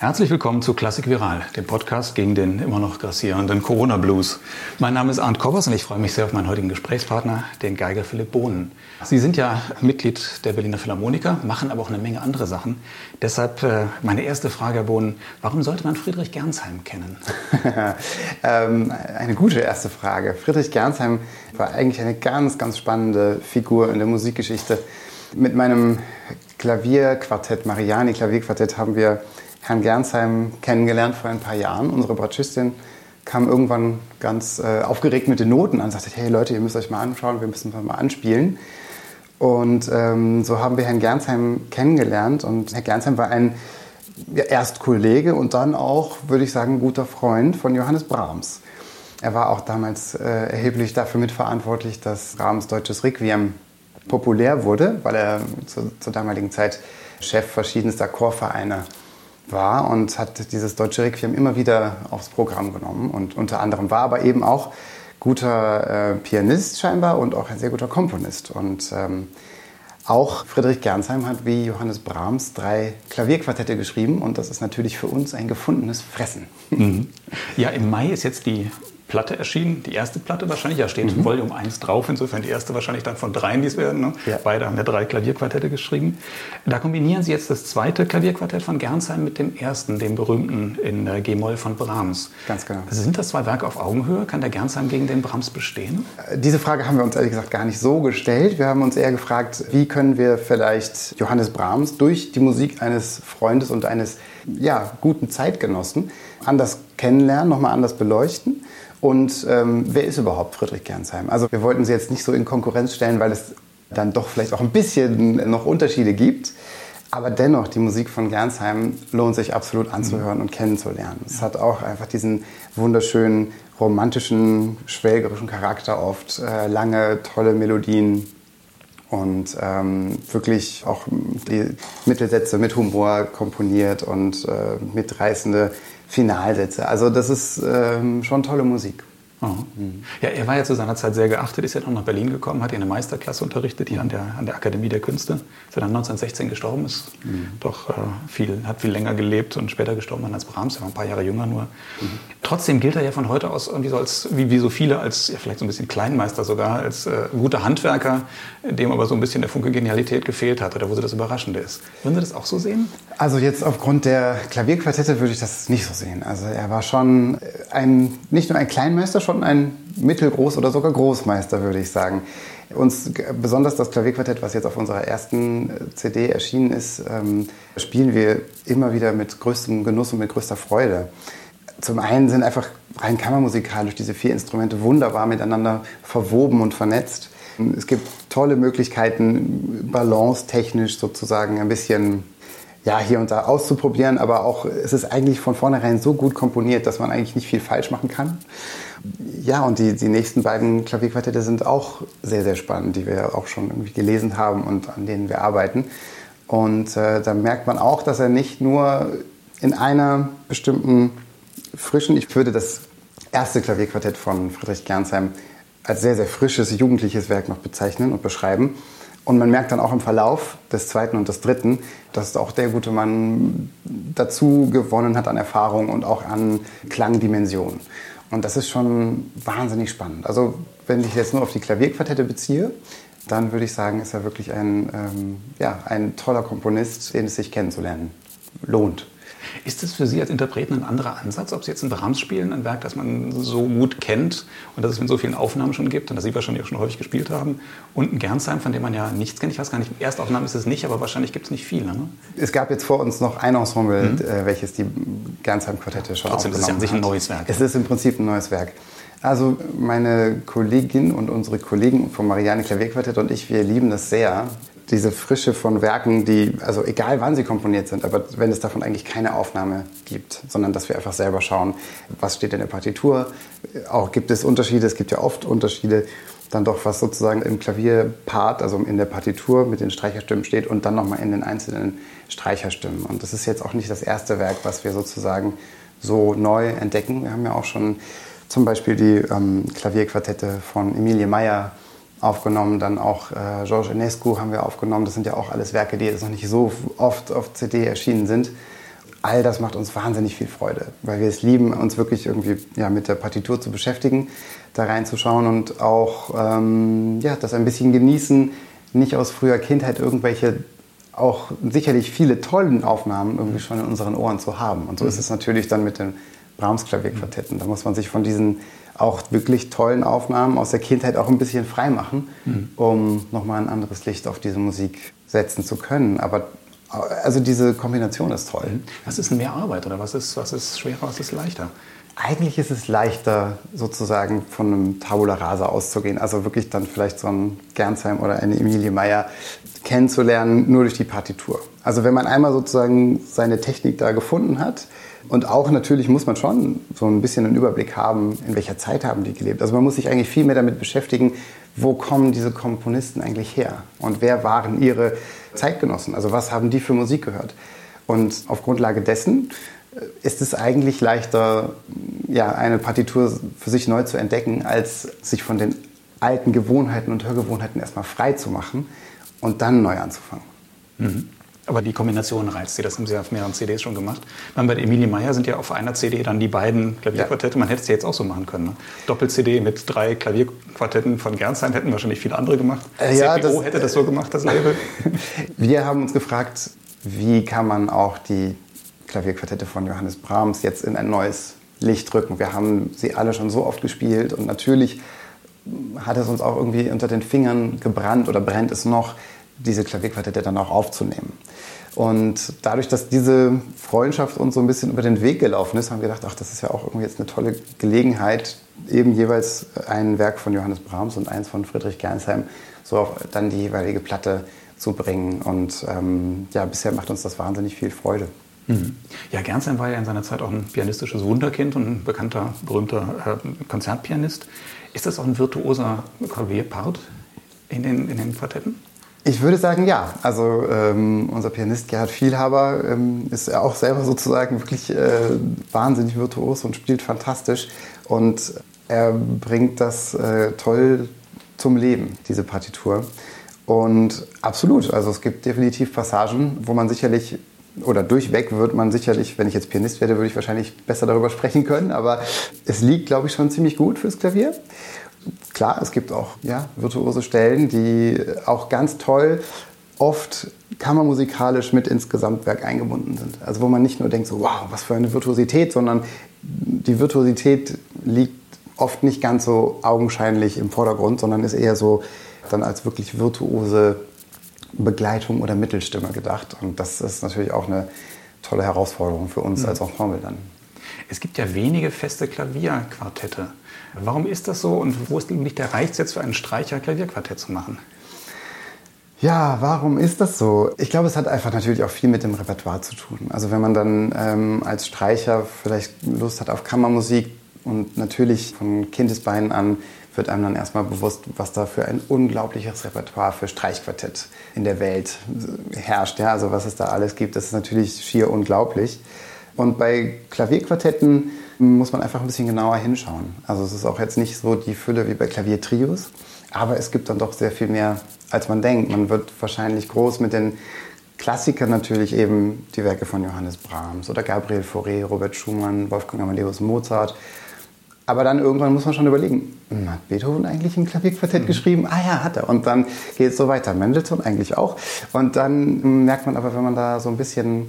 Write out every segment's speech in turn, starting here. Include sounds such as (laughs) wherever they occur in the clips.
Herzlich willkommen zu Klassik Viral, dem Podcast gegen den immer noch grassierenden Corona-Blues. Mein Name ist Arndt Koppers und ich freue mich sehr auf meinen heutigen Gesprächspartner, den Geiger Philipp Bohnen. Sie sind ja Mitglied der Berliner Philharmoniker, machen aber auch eine Menge andere Sachen. Deshalb äh, meine erste Frage, Herr Bohnen, warum sollte man Friedrich Gernsheim kennen? (laughs) ähm, eine gute erste Frage. Friedrich Gernsheim war eigentlich eine ganz, ganz spannende Figur in der Musikgeschichte. Mit meinem Klavierquartett, Mariani Klavierquartett, haben wir Herrn Gernsheim kennengelernt vor ein paar Jahren. Unsere Bratschistin kam irgendwann ganz äh, aufgeregt mit den Noten an und sagte, hey Leute, ihr müsst euch mal anschauen, wir müssen mal anspielen. Und ähm, so haben wir Herrn Gernsheim kennengelernt und Herr Gernsheim war ein ja, erst Kollege und dann auch, würde ich sagen, guter Freund von Johannes Brahms. Er war auch damals äh, erheblich dafür mitverantwortlich, dass Brahms deutsches Requiem populär wurde, weil er zu, zur damaligen Zeit Chef verschiedenster Chorvereine war und hat dieses deutsche Requiem immer wieder aufs Programm genommen. Und unter anderem war aber eben auch guter äh, Pianist scheinbar und auch ein sehr guter Komponist. Und ähm, auch Friedrich Gernsheim hat wie Johannes Brahms drei Klavierquartette geschrieben und das ist natürlich für uns ein gefundenes Fressen. Mhm. Ja, im Mai ist jetzt die Platte erschienen, die erste Platte wahrscheinlich, da steht mhm. Volume 1 drauf, insofern die erste wahrscheinlich dann von dreien, die es werden. Ne? Ja. Beide haben ja drei Klavierquartette geschrieben. Da kombinieren Sie jetzt das zweite Klavierquartett von Gernsheim mit dem ersten, dem berühmten in G-Moll von Brahms. Ganz genau. Sind das zwei Werke auf Augenhöhe? Kann der Gernsheim gegen den Brahms bestehen? Äh, diese Frage haben wir uns ehrlich gesagt gar nicht so gestellt. Wir haben uns eher gefragt, wie können wir vielleicht Johannes Brahms durch die Musik eines Freundes und eines ja, guten Zeitgenossen anders kennenlernen, nochmal anders beleuchten und ähm, wer ist überhaupt Friedrich Gernsheim? Also wir wollten sie jetzt nicht so in Konkurrenz stellen, weil es dann doch vielleicht auch ein bisschen noch Unterschiede gibt. Aber dennoch, die Musik von Gernsheim lohnt sich absolut anzuhören und kennenzulernen. Es hat auch einfach diesen wunderschönen, romantischen, schwelgerischen Charakter oft. Äh, lange, tolle Melodien und ähm, wirklich auch die Mittelsätze mit Humor komponiert und äh, mitreißende Finalsätze. Also das ist ähm, schon tolle Musik. Mhm. Ja, er war ja zu seiner Zeit sehr geachtet, ist ja noch nach Berlin gekommen, hat hier eine Meisterklasse unterrichtet, hier an der, an der Akademie der Künste. Ist er dann 1916 gestorben, ist mhm. doch äh, viel, hat viel länger gelebt und später gestorben als Brahms, er war ein paar Jahre jünger nur. Mhm. Trotzdem gilt er ja von heute aus irgendwie so als, wie, wie so viele, als ja, vielleicht so ein bisschen Kleinmeister sogar, als äh, guter Handwerker, dem aber so ein bisschen der Funke Genialität gefehlt hat oder wo sie das Überraschende ist. Würden Sie das auch so sehen? Also jetzt aufgrund der Klavierquartette würde ich das nicht so sehen. Also er war schon ein, nicht nur ein Kleinmeister, schon ein Mittelgroß- oder sogar Großmeister, würde ich sagen. Uns besonders das Klavierquartett, was jetzt auf unserer ersten äh, CD erschienen ist, ähm, spielen wir immer wieder mit größtem Genuss und mit größter Freude. Zum einen sind einfach rein kammermusikalisch diese vier Instrumente wunderbar miteinander verwoben und vernetzt. Es gibt tolle Möglichkeiten, balance-technisch sozusagen ein bisschen ja, hier und da auszuprobieren, aber auch es ist eigentlich von vornherein so gut komponiert, dass man eigentlich nicht viel falsch machen kann. Ja, und die, die nächsten beiden Klavierquartette sind auch sehr, sehr spannend, die wir auch schon irgendwie gelesen haben und an denen wir arbeiten. Und äh, da merkt man auch, dass er nicht nur in einer bestimmten frischen, ich würde das erste Klavierquartett von Friedrich Gernsheim als sehr, sehr frisches, jugendliches Werk noch bezeichnen und beschreiben. Und man merkt dann auch im Verlauf des zweiten und des dritten, dass auch der gute Mann dazu gewonnen hat an Erfahrung und auch an Klangdimension. Und das ist schon wahnsinnig spannend. Also wenn ich jetzt nur auf die Klavierquartette beziehe, dann würde ich sagen, ist er wirklich ein, ähm, ja, ein toller Komponist, den es sich kennenzulernen lohnt. Ist das für Sie als Interpreten ein anderer Ansatz, ob Sie jetzt ein Brahms spielen, ein Werk, das man so gut kennt und das es mit so vielen Aufnahmen schon gibt und das Sie wahrscheinlich auch schon häufig gespielt haben, und ein Gernsheim, von dem man ja nichts kennt? Ich weiß gar nicht, Erstaufnahmen ist es nicht, aber wahrscheinlich gibt es nicht viele. Ne? Es gab jetzt vor uns noch ein Ensemble, mhm. Äh, welches die Gernsheim-Quartette schon Trotzdem ist es ja an sich ein neues Werk. Es ist im Prinzip ein neues Werk. Also meine Kollegin und unsere Kollegen vom Marianne Klavierquartett und ich, wir lieben das sehr, diese Frische von Werken, die, also egal wann sie komponiert sind, aber wenn es davon eigentlich keine Aufnahme gibt, sondern dass wir einfach selber schauen, was steht in der Partitur, auch gibt es Unterschiede, es gibt ja oft Unterschiede, dann doch was sozusagen im Klavierpart, also in der Partitur mit den Streicherstimmen steht und dann nochmal in den einzelnen Streicherstimmen. Und das ist jetzt auch nicht das erste Werk, was wir sozusagen so neu entdecken. Wir haben ja auch schon zum Beispiel die ähm, Klavierquartette von Emilie Meyer aufgenommen, dann auch äh, Georges Enescu haben wir aufgenommen. Das sind ja auch alles Werke, die jetzt noch nicht so oft auf CD erschienen sind. all das macht uns wahnsinnig viel Freude, weil wir es lieben, uns wirklich irgendwie ja, mit der Partitur zu beschäftigen, da reinzuschauen und auch ähm, ja, das ein bisschen genießen, nicht aus früher Kindheit irgendwelche auch sicherlich viele tollen Aufnahmen irgendwie schon in unseren Ohren zu haben. Und so ist es natürlich dann mit den Brahms Klavierquartetten. Da muss man sich von diesen auch wirklich tollen Aufnahmen aus der Kindheit auch ein bisschen frei machen, mhm. um nochmal ein anderes Licht auf diese Musik setzen zu können. Aber also diese Kombination ist toll. Mhm. Was ist mehr Arbeit oder was ist, was ist schwerer, was ist leichter? Eigentlich ist es leichter, sozusagen von einem Tabula Rasa auszugehen. Also wirklich dann vielleicht so ein Gernsheim oder eine Emilie Meyer kennenzulernen, nur durch die Partitur. Also wenn man einmal sozusagen seine Technik da gefunden hat, und auch natürlich muss man schon so ein bisschen einen Überblick haben, in welcher Zeit haben die gelebt. Also man muss sich eigentlich viel mehr damit beschäftigen, wo kommen diese Komponisten eigentlich her und wer waren ihre Zeitgenossen, also was haben die für Musik gehört. Und auf Grundlage dessen äh, ist es eigentlich leichter, ja, eine Partitur für sich neu zu entdecken, als sich von den alten Gewohnheiten und Hörgewohnheiten erstmal frei zu machen und dann neu anzufangen. Mhm. Aber die Kombination reizt sie. Das haben sie auf mehreren CDs schon gemacht. Dann bei Emilie Meyer sind ja auf einer CD dann die beiden Klavierquartette. Man hätte es ja jetzt auch so machen können. Ne? Doppel-CD mit drei Klavierquartetten von Gernsheim hätten wahrscheinlich viele andere gemacht. Äh, ja, das, hätte das so gemacht, das Label. (laughs) Wir haben uns gefragt, wie kann man auch die Klavierquartette von Johannes Brahms jetzt in ein neues Licht rücken. Wir haben sie alle schon so oft gespielt und natürlich hat es uns auch irgendwie unter den Fingern gebrannt oder brennt es noch, diese Klavierquartette dann auch aufzunehmen. Und dadurch, dass diese Freundschaft uns so ein bisschen über den Weg gelaufen ist, haben wir gedacht, ach, das ist ja auch irgendwie jetzt eine tolle Gelegenheit, eben jeweils ein Werk von Johannes Brahms und eins von Friedrich Gernsheim so auf dann die jeweilige Platte zu bringen. Und ähm, ja, bisher macht uns das wahnsinnig viel Freude. Mhm. Ja, Gernsheim war ja in seiner Zeit auch ein pianistisches Wunderkind und ein bekannter, berühmter äh, Konzertpianist. Ist das auch ein virtuoser Klavierpart in den, in den Quartetten? Ich würde sagen, ja. Also ähm, unser Pianist Gerhard Vielhaber ähm, ist auch selber sozusagen wirklich äh, wahnsinnig virtuos und spielt fantastisch. Und er bringt das äh, toll zum Leben, diese Partitur. Und absolut, also es gibt definitiv Passagen, wo man sicherlich oder durchweg wird man sicherlich, wenn ich jetzt Pianist werde, würde ich wahrscheinlich besser darüber sprechen können. Aber es liegt, glaube ich, schon ziemlich gut fürs Klavier klar, es gibt auch ja, virtuose Stellen, die auch ganz toll oft kammermusikalisch mit ins Gesamtwerk eingebunden sind. Also wo man nicht nur denkt, so, wow, was für eine Virtuosität, sondern die Virtuosität liegt oft nicht ganz so augenscheinlich im Vordergrund, sondern ist eher so dann als wirklich virtuose Begleitung oder Mittelstimme gedacht. Und das ist natürlich auch eine tolle Herausforderung für uns mhm. als Ensemble dann. Es gibt ja wenige feste Klavierquartette. Warum ist das so und wo ist nicht der Reiz jetzt für einen Streicher Klavierquartett zu machen? Ja, warum ist das so? Ich glaube, es hat einfach natürlich auch viel mit dem Repertoire zu tun. Also wenn man dann ähm, als Streicher vielleicht Lust hat auf Kammermusik und natürlich von Kindesbeinen an wird einem dann erstmal bewusst, was da für ein unglaubliches Repertoire für Streichquartett in der Welt herrscht. Ja, also was es da alles gibt, das ist natürlich schier unglaublich. Und bei Klavierquartetten muss man einfach ein bisschen genauer hinschauen. Also es ist auch jetzt nicht so die Fülle wie bei Klaviertrios, aber es gibt dann doch sehr viel mehr, als man denkt. Man wird wahrscheinlich groß mit den Klassikern natürlich eben die Werke von Johannes Brahms oder Gabriel Fauré, Robert Schumann, Wolfgang Amadeus Mozart. Aber dann irgendwann muss man schon überlegen, hm, hat Beethoven eigentlich ein Klavierquartett mhm. geschrieben? Ah ja, hat er. Und dann geht es so weiter. Mendelssohn eigentlich auch. Und dann merkt man aber, wenn man da so ein bisschen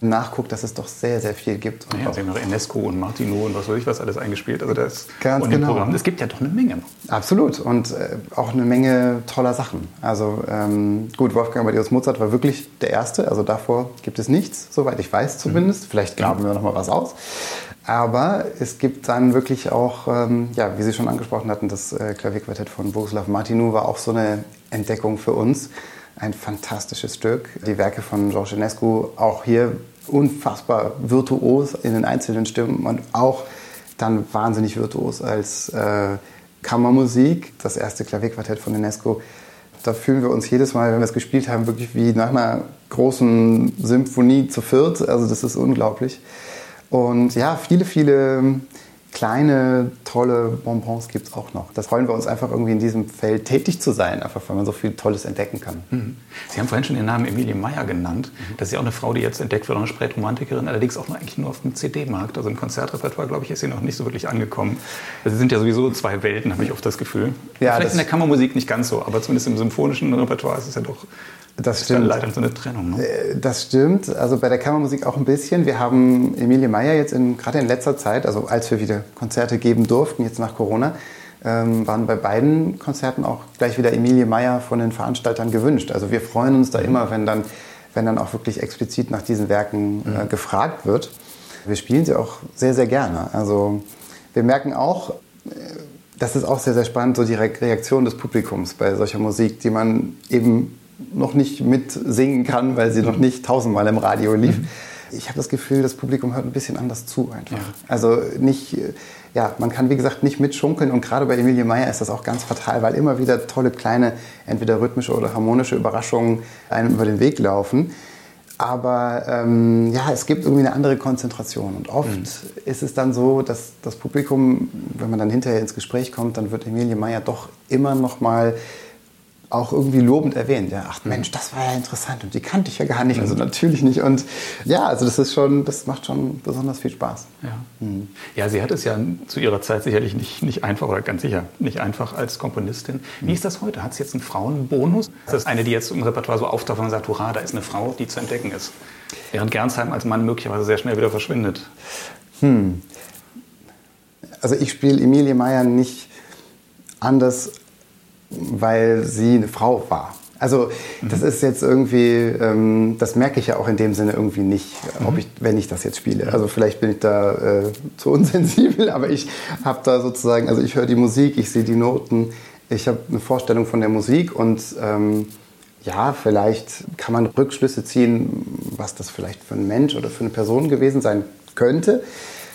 nachguckt, dass es doch sehr, sehr viel gibt. Und ja, Sie haben noch Enesco und Martino und was weiß ich was alles eingespielt. Also das Ganz genau. Programm. Es gibt ja doch eine Menge. Absolut und äh, auch eine Menge toller Sachen. Also ähm, gut, Wolfgang Amadeus Mozart war wirklich der Erste. Also davor gibt es nichts, soweit ich weiß zumindest. Mhm. Vielleicht graben wir noch mal was aus. Aber es gibt dann wirklich auch, ähm, ja, wie Sie schon angesprochen hatten, das äh, Klavierquartett von Boguslav Martinou war auch so eine Entdeckung für uns. Ein fantastisches Stück. Die Werke von Georges Enescu, auch hier unfassbar virtuos in den einzelnen Stimmen und auch dann wahnsinnig virtuos als äh, Kammermusik. Das erste Klavierquartett von Enesco. Da fühlen wir uns jedes Mal, wenn wir es gespielt haben, wirklich wie nach einer großen Symphonie zu viert. Also das ist unglaublich. Und ja, viele, viele kleine, tolle Bonbons gibt es auch noch. Das freuen wir uns einfach irgendwie in diesem Feld tätig zu sein, einfach weil man so viel Tolles entdecken kann. Mhm. Sie haben vorhin schon den Namen Emilie Meyer genannt. Mhm. Das ist ja auch eine Frau, die jetzt entdeckt wird, eine Spätromantikerin, allerdings auch nur, eigentlich nur auf dem CD-Markt. Also im Konzertrepertoire, glaube ich, ist sie noch nicht so wirklich angekommen. Also sie sind ja sowieso zwei Welten, habe ich oft das Gefühl. Ja, Vielleicht in der Kammermusik nicht ganz so, aber zumindest im symphonischen Repertoire ist es ja doch das stimmt. leider so eine Trennung. Ne? Äh, das stimmt. Also bei der Kammermusik auch ein bisschen. Wir haben Emilie Meyer jetzt in, gerade in letzter Zeit, also als wir wieder Konzerte geben durften, jetzt nach Corona, ähm, waren bei beiden Konzerten auch gleich wieder Emilie Meyer von den Veranstaltern gewünscht. Also wir freuen uns da mhm. immer, wenn dann, wenn dann auch wirklich explizit nach diesen Werken äh, mhm. gefragt wird. Wir spielen sie auch sehr, sehr gerne. Also wir merken auch, äh, das ist auch sehr, sehr spannend, so die Reaktion des Publikums bei solcher Musik, die man eben noch nicht mitsingen kann, weil sie noch nicht tausendmal im Radio lief. Mhm. Ich habe das Gefühl, das Publikum hört ein bisschen anders zu einfach. Ja. Also nicht, ja, man kann wie gesagt nicht mitschunkeln und gerade bei Emilie Meyer ist das auch ganz fatal, weil immer wieder tolle kleine, entweder rhythmische oder harmonische Überraschungen einem über den Weg laufen. Aber ähm, ja, es gibt irgendwie eine andere Konzentration. Und oft mhm. ist es dann so, dass das Publikum, wenn man dann hinterher ins Gespräch kommt, dann wird Emilie Meyer doch immer noch mal auch irgendwie lobend erwähnt. Ja, ach Mensch, das war ja interessant und die kannte ich ja gar nicht, also natürlich nicht. Und ja, also das ist schon, das macht schon besonders viel Spaß. Ja, mhm. ja sie hat es ja zu ihrer Zeit sicherlich nicht, nicht einfach oder ganz sicher nicht einfach als Komponistin. Wie ist das heute? Hat es jetzt einen Frauenbonus? Das ist eine, die jetzt im Repertoire so auftaucht und sagt, hurra, da ist eine Frau, die zu entdecken ist. Während Gernsheim als Mann möglicherweise sehr schnell wieder verschwindet. Hm. Also ich spiele Emilie Meyer nicht anders weil sie eine Frau war. Also das ist jetzt irgendwie, ähm, das merke ich ja auch in dem Sinne irgendwie nicht, ob ich, wenn ich das jetzt spiele. Also vielleicht bin ich da äh, zu unsensibel, (laughs) aber ich habe da sozusagen, also ich höre die Musik, ich sehe die Noten, ich habe eine Vorstellung von der Musik und ähm, ja, vielleicht kann man Rückschlüsse ziehen, was das vielleicht für ein Mensch oder für eine Person gewesen sein könnte.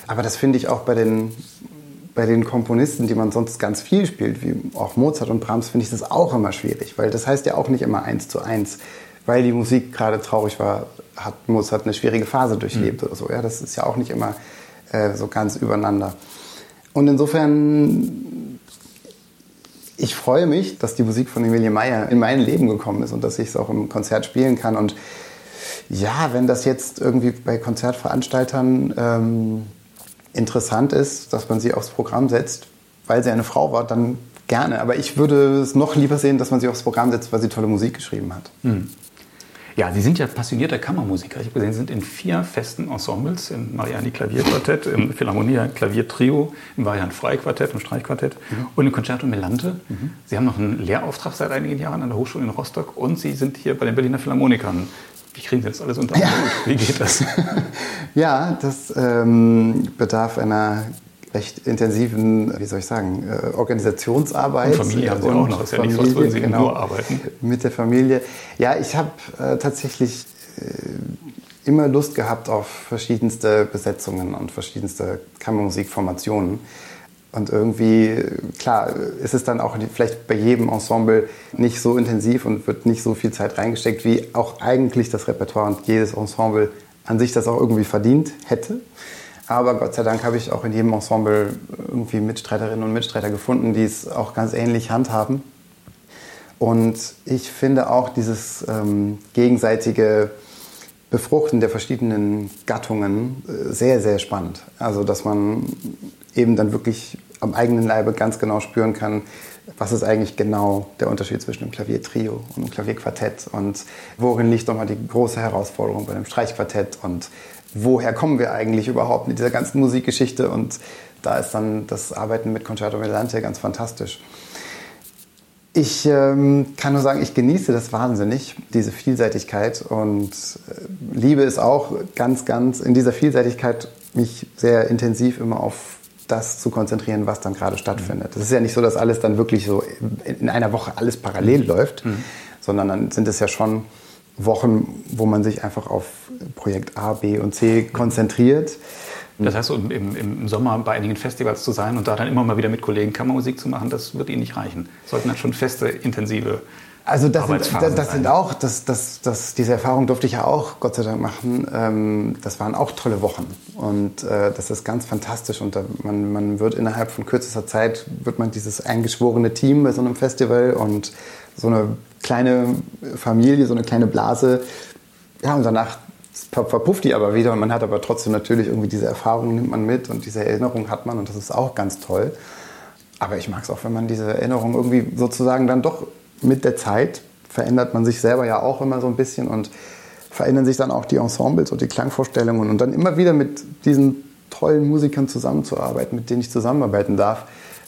Aber das finde ich auch bei den bei den Komponisten, die man sonst ganz viel spielt, wie auch Mozart und Brahms, finde ich das auch immer schwierig, weil das heißt ja auch nicht immer eins zu eins. Weil die Musik gerade traurig war, hat Mozart eine schwierige Phase durchlebt mhm. oder so. Ja, das ist ja auch nicht immer äh, so ganz übereinander. Und insofern, ich freue mich, dass die Musik von Emilie Meyer in mein Leben gekommen ist und dass ich es auch im Konzert spielen kann. Und ja, wenn das jetzt irgendwie bei Konzertveranstaltern ähm, interessant ist, dass man sie aufs Programm setzt, weil sie eine Frau war, dann gerne. Aber ich würde es noch lieber sehen, dass man sie aufs Programm setzt, weil sie tolle Musik geschrieben hat. Hm. Ja, Sie sind ja passionierter Kammermusiker. Ich habe gesehen, Sie sind in vier festen Ensembles, im Mariani Klavierquartett, im Philharmonia Klaviertrio, im Varian Freiquartett, im Streichquartett mhm. und im Concerto Melante. Mhm. Sie haben noch einen Lehrauftrag seit einigen Jahren an der Hochschule in Rostock und Sie sind hier bei den Berliner Philharmonikern wie kriegen Sie das alles unter (laughs) ja. Wie geht das? (laughs) ja, das ähm, bedarf einer recht intensiven, wie soll ich sagen, äh, Organisationsarbeit. Und Familie haben Sie auch noch, ist ja nicht so, als Sie genau, nur arbeiten. Mit der Familie. Ja, ich habe äh, tatsächlich äh, immer Lust gehabt auf verschiedenste Besetzungen und verschiedenste Kammermusikformationen. Und irgendwie, klar, ist es dann auch vielleicht bei jedem Ensemble nicht so intensiv und wird nicht so viel Zeit reingesteckt, wie auch eigentlich das Repertoire und jedes Ensemble an sich das auch irgendwie verdient hätte. Aber Gott sei Dank habe ich auch in jedem Ensemble irgendwie Mitstreiterinnen und Mitstreiter gefunden, die es auch ganz ähnlich handhaben. Und ich finde auch dieses ähm, gegenseitige Befruchten der verschiedenen Gattungen äh, sehr, sehr spannend. Also, dass man eben dann wirklich am eigenen Leibe ganz genau spüren kann, was ist eigentlich genau der Unterschied zwischen einem Klaviertrio und einem Klavierquartett und worin liegt nochmal die große Herausforderung bei einem Streichquartett und woher kommen wir eigentlich überhaupt mit dieser ganzen Musikgeschichte und da ist dann das Arbeiten mit Concerto Melante ganz fantastisch. Ich ähm, kann nur sagen, ich genieße das wahnsinnig, diese Vielseitigkeit und äh, liebe es auch ganz, ganz in dieser Vielseitigkeit mich sehr intensiv immer auf das zu konzentrieren, was dann gerade stattfindet. Es ist ja nicht so, dass alles dann wirklich so in einer Woche alles parallel läuft, mhm. sondern dann sind es ja schon Wochen, wo man sich einfach auf Projekt A, B und C konzentriert. Das heißt, im, im, Sommer bei einigen Festivals zu sein und da dann immer mal wieder mit Kollegen Kammermusik zu machen, das wird Ihnen nicht reichen. Sollten dann schon feste, intensive Also das, sind, das sind auch, das, das, das, diese Erfahrung durfte ich ja auch, Gott sei Dank, machen. Ähm, das waren auch tolle Wochen. Und äh, das ist ganz fantastisch. Und man, man wird innerhalb von kürzester Zeit, wird man dieses eingeschworene Team bei so einem Festival und so eine kleine Familie, so eine kleine Blase. Ja, und danach verpufft die aber wieder und man hat aber trotzdem natürlich irgendwie diese Erfahrung nimmt man mit und diese Erinnerung hat man und das ist auch ganz toll. Aber ich mag es auch, wenn man diese Erinnerung irgendwie sozusagen dann doch mit der Zeit verändert man sich selber ja auch immer so ein bisschen und verändern sich dann auch die Ensembles und die Klangvorstellungen und dann immer wieder mit diesen tollen Musikern zusammenzuarbeiten, mit denen ich zusammenarbeiten darf,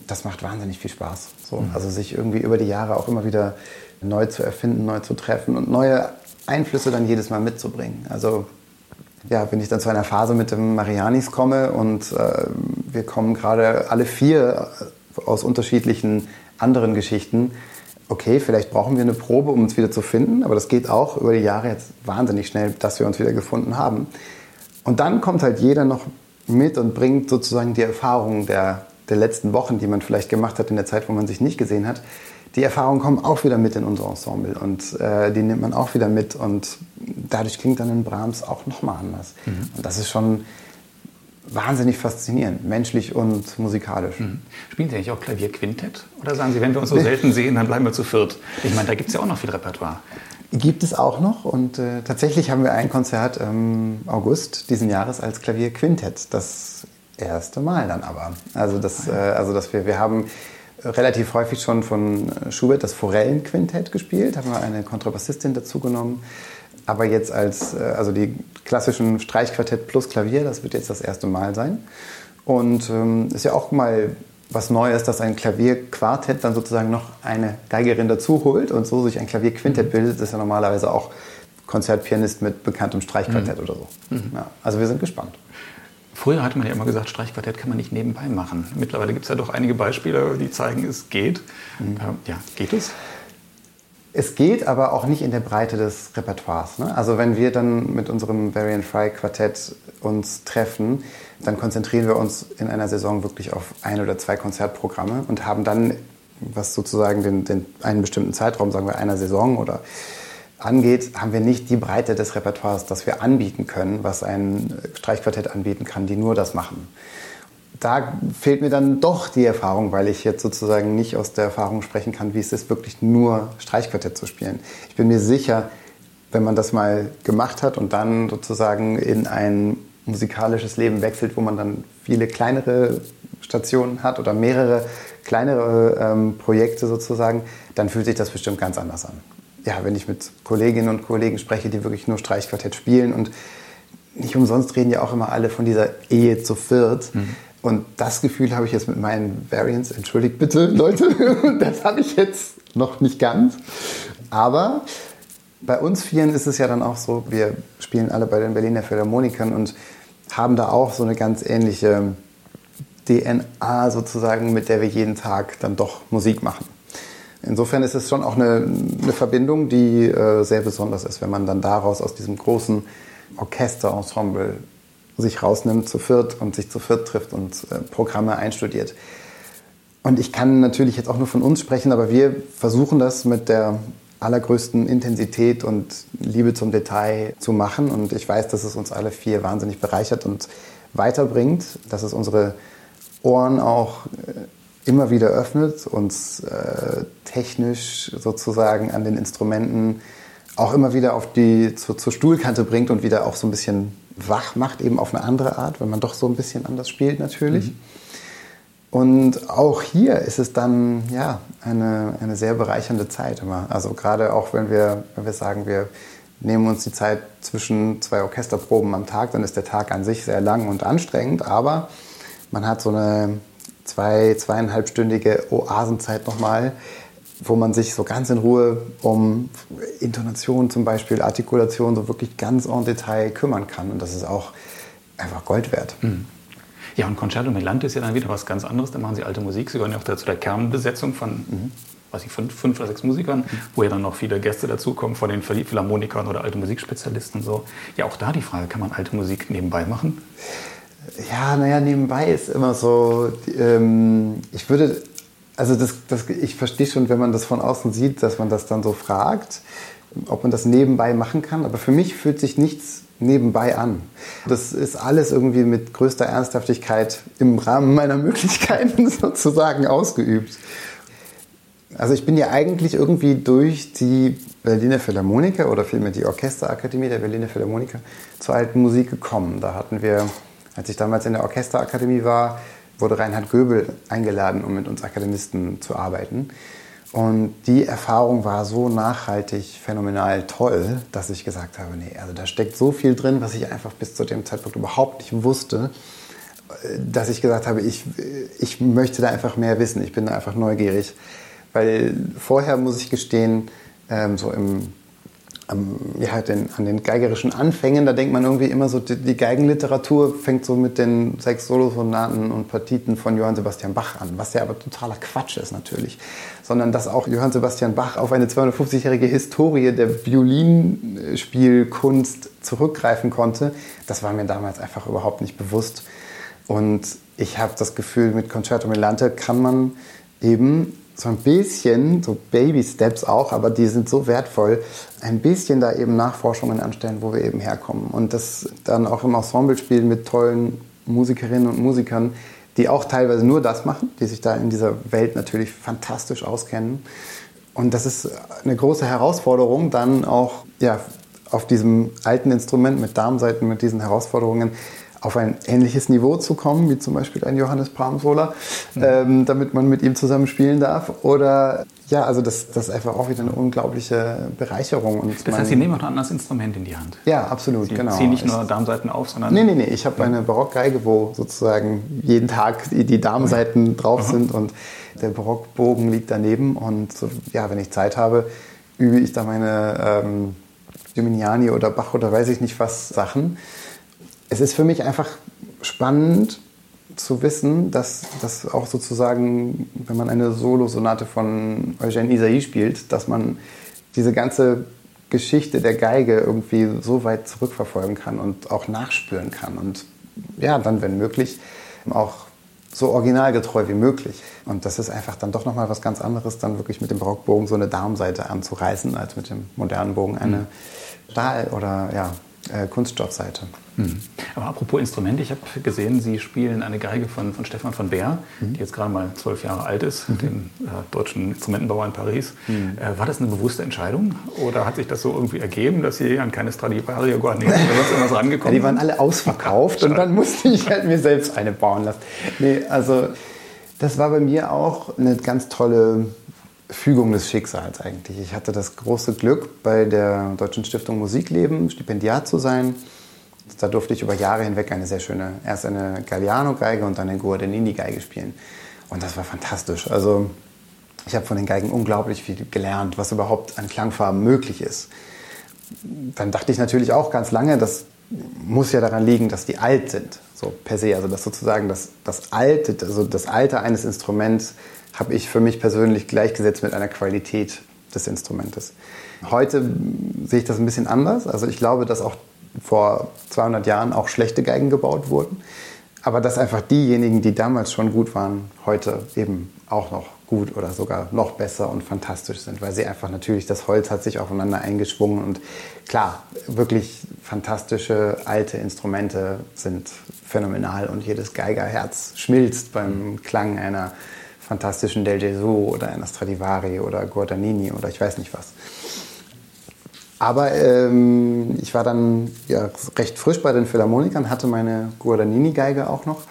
das macht wahnsinnig viel Spaß. So, mhm. Also sich irgendwie über die Jahre auch immer wieder neu zu erfinden, neu zu treffen und neue Einflüsse dann jedes Mal mitzubringen. Also ja, wenn ich dann zu einer Phase mit dem Marianis komme und äh, wir kommen gerade alle vier aus unterschiedlichen anderen Geschichten, okay, vielleicht brauchen wir eine Probe, um uns wieder zu finden, aber das geht auch über die Jahre jetzt wahnsinnig schnell, dass wir uns wieder gefunden haben. Und dann kommt halt jeder noch mit und bringt sozusagen die Erfahrungen der, der letzten Wochen, die man vielleicht gemacht hat in der Zeit, wo man sich nicht gesehen hat. Die Erfahrungen kommen auch wieder mit in unser Ensemble und äh, die nimmt man auch wieder mit und dadurch klingt dann ein Brahms auch nochmal anders. Mhm. Und das ist schon, wahnsinnig faszinierend, menschlich und musikalisch. Mhm. Spielen Sie eigentlich auch Klavierquintett? Oder sagen Sie, wenn wir uns so selten sehen, dann bleiben wir zu viert? Ich meine, da gibt es ja auch noch viel Repertoire. Gibt es auch noch und äh, tatsächlich haben wir ein Konzert im August diesen Jahres als Klavierquintett. Das erste Mal dann aber. Also, das, äh, also dass wir, wir haben relativ häufig schon von Schubert das Forellenquintett gespielt, haben wir eine Kontrabassistin dazu genommen. Aber jetzt als, äh, also die klassischen Streichquartett plus Klavier, das wird jetzt das erste Mal sein. Und ähm, ist ja auch mal was Neues, dass ein Klavierquartett dann sozusagen noch eine Geigerin dazu holt und so sich ein Klavierquintett mhm. bildet. Das ist ja normalerweise auch Konzertpianist mit bekanntem Streichquartett mhm. oder so. Mhm. Ja, also wir sind gespannt. Früher hatte man ja immer gesagt, Streichquartett kann man nicht nebenbei machen. Mittlerweile gibt es ja doch einige Beispiele, die zeigen, es geht. Mhm. ja, geht es? Es geht aber auch nicht in der Breite des Repertoires. Ne? Also wenn wir dann mit unserem Variant Fry Quartett uns treffen, dann konzentrieren wir uns in einer Saison wirklich auf ein oder zwei Konzertprogramme und haben dann, was sozusagen den, den einen bestimmten Zeitraum, sagen wir einer Saison oder angeht, haben wir nicht die Breite des Repertoires, das wir anbieten können, was ein Streichquartett anbieten kann, die nur das machen da fehlt mir dann doch die Erfahrung, weil ich jetzt sozusagen nicht aus der Erfahrung sprechen kann, wie es ist, wirklich nur Streichquartett zu spielen. Ich bin mir sicher, wenn man das mal gemacht hat und dann sozusagen in ein musikalisches Leben wechselt, wo man dann viele kleinere Stationen hat oder mehrere kleinere ähm, Projekte sozusagen, dann fühlt sich das bestimmt ganz anders an. Ja, wenn ich mit Kolleginnen und Kollegen spreche, die wirklich nur Streichquartett spielen und nicht umsonst reden ja auch immer alle von dieser Ehe zu viert. Mhm und das Gefühl habe ich jetzt mit meinen Variants, entschuldigt bitte (laughs) Leute, das habe ich jetzt noch nicht ganz. Aber bei uns Vieren ist es ja dann auch so, wir spielen alle bei den Berliner Philharmonikern und haben da auch so eine ganz ähnliche DNA sozusagen, mit der wir jeden Tag dann doch Musik machen. Insofern ist es schon auch eine, eine Verbindung, die äh, sehr besonders ist, wenn man dann daraus aus diesem großen Orchesterensemble sich rausnimmt zu viert und sich zu viert trifft und äh, Programme einstudiert. Und ich kann natürlich jetzt auch nur von uns sprechen, aber wir versuchen das mit der allergrößten Intensität und Liebe zum Detail zu machen. Und ich weiß, dass es uns alle vier wahnsinnig bereichert und weiterbringt, dass es unsere Ohren auch äh, immer wieder öffnet, uns äh, technisch sozusagen an den Instrumenten auch immer wieder auf die, zur, zur Stuhlkante bringt und wieder auch so ein bisschen wach macht, eben auf eine andere Art, wenn man doch so ein bisschen anders spielt natürlich. Mhm. Und auch hier ist es dann ja, eine, eine sehr bereichernde Zeit immer. Also gerade auch wenn wir, wenn wir sagen, wir nehmen uns die Zeit zwischen zwei Orchesterproben am Tag, dann ist der Tag an sich sehr lang und anstrengend, aber man hat so eine zwei, zweieinhalbstündige Oasenzeit nochmal, wo man sich so ganz in Ruhe um Intonation zum Beispiel, Artikulation so wirklich ganz en Detail kümmern kann. Und das ist auch einfach Gold wert. Mhm. Ja, und Concerto Melante ist ja dann wieder was ganz anderes. Da machen Sie alte Musik. Sie gehören ja auch zu der Kernbesetzung von, mhm. weiß ich, fünf, fünf oder sechs Musikern, mhm. wo ja dann noch viele Gäste dazukommen von den Philharmonikern oder alte Musikspezialisten. So. Ja, auch da die Frage, kann man alte Musik nebenbei machen? Ja, naja, nebenbei ist immer so, ähm, ich würde also das, das, ich verstehe schon, wenn man das von außen sieht, dass man das dann so fragt, ob man das nebenbei machen kann. Aber für mich fühlt sich nichts nebenbei an. Das ist alles irgendwie mit größter Ernsthaftigkeit im Rahmen meiner Möglichkeiten (laughs) sozusagen ausgeübt. Also ich bin ja eigentlich irgendwie durch die Berliner Philharmoniker oder vielmehr die Orchesterakademie der Berliner Philharmoniker zur alten Musik gekommen. Da hatten wir, als ich damals in der Orchesterakademie war, wurde Reinhard Göbel eingeladen, um mit uns Akademisten zu arbeiten. Und die Erfahrung war so nachhaltig, phänomenal toll, dass ich gesagt habe, nee, also da steckt so viel drin, was ich einfach bis zu dem Zeitpunkt überhaupt nicht wusste, dass ich gesagt habe, ich, ich möchte da einfach mehr wissen. Ich bin da einfach neugierig. Weil vorher muss ich gestehen, ähm, so im am, ja, den, an den geigerischen Anfängen, da denkt man irgendwie immer so, die, die Geigenliteratur fängt so mit den sechs Solosonaten und Partiten von Johann Sebastian Bach an, was ja aber totaler Quatsch ist natürlich, sondern dass auch Johann Sebastian Bach auf eine 250-jährige Historie der Violinspielkunst zurückgreifen konnte, das war mir damals einfach überhaupt nicht bewusst. Und ich habe das Gefühl, mit Concerto Melante kann man eben so ein bisschen, so Baby-Steps auch, aber die sind so wertvoll, ein bisschen da eben Nachforschungen anstellen, wo wir eben herkommen. Und das dann auch im Ensemble spielen mit tollen Musikerinnen und Musikern, die auch teilweise nur das machen, die sich da in dieser Welt natürlich fantastisch auskennen. Und das ist eine große Herausforderung, dann auch ja, auf diesem alten Instrument mit Darmseiten, mit diesen Herausforderungen auf ein ähnliches Niveau zu kommen, wie zum Beispiel ein Johannes Palmsola, mhm. ähm, damit man mit ihm zusammen spielen darf. Oder ja, also das, das ist einfach auch wieder eine unglaubliche Bereicherung. Und das heißt, Sie nehmen auch ein anderes Instrument in die Hand. Ja, absolut, Sie genau. Sie ziehen nicht nur Darmseiten auf, sondern... Nee, nee, nee, ich habe ja. eine Barockgeige, wo sozusagen jeden Tag die Darmseiten drauf Aha. sind und der Barockbogen liegt daneben. Und ja, wenn ich Zeit habe, übe ich da meine ähm, oder Bach oder weiß ich nicht was Sachen es ist für mich einfach spannend zu wissen, dass, dass auch sozusagen, wenn man eine Solo-Sonate von Eugène Isaïe spielt, dass man diese ganze Geschichte der Geige irgendwie so weit zurückverfolgen kann und auch nachspüren kann. Und ja, dann, wenn möglich, auch so originalgetreu wie möglich. Und das ist einfach dann doch nochmal was ganz anderes, dann wirklich mit dem Barockbogen so eine Darmseite anzureißen, als mit dem modernen Bogen eine mhm. Stahl- oder ja, äh, Kunststoffseite. Mhm. Aber apropos Instrumente, ich habe gesehen, Sie spielen eine Geige von, von Stefan von Beer, mhm. die jetzt gerade mal zwölf Jahre alt ist, mhm. dem äh, deutschen Instrumentenbauer in Paris. Mhm. Äh, war das eine bewusste Entscheidung oder hat sich das so irgendwie ergeben, dass Sie an keine Stradivari oder sonst irgendwas (laughs) rangekommen ja, Die waren alle ausverkauft und dann musste ich halt mir selbst eine bauen lassen. Nee, also das war bei mir auch eine ganz tolle Fügung des Schicksals eigentlich. Ich hatte das große Glück, bei der Deutschen Stiftung Musikleben Stipendiat zu sein. Da durfte ich über Jahre hinweg eine sehr schöne, erst eine Galliano-Geige und dann eine Guadagnini-Geige spielen. Und das war fantastisch. Also ich habe von den Geigen unglaublich viel gelernt, was überhaupt an Klangfarben möglich ist. Dann dachte ich natürlich auch ganz lange, das muss ja daran liegen, dass die alt sind, so per se. Also dass sozusagen das, das Alte, also das Alter eines Instruments habe ich für mich persönlich gleichgesetzt mit einer Qualität des Instrumentes. Heute sehe ich das ein bisschen anders. Also ich glaube, dass auch vor 200 Jahren auch schlechte Geigen gebaut wurden. Aber dass einfach diejenigen, die damals schon gut waren, heute eben auch noch gut oder sogar noch besser und fantastisch sind, weil sie einfach natürlich, das Holz hat sich aufeinander eingeschwungen und klar, wirklich fantastische alte Instrumente sind phänomenal und jedes Geigerherz schmilzt beim Klang einer fantastischen Del Gesù oder einer Stradivari oder Guadagnini oder ich weiß nicht was. Aber ähm, ich war dann ja, recht frisch bei den Philharmonikern, hatte meine Guadagnini-Geige auch noch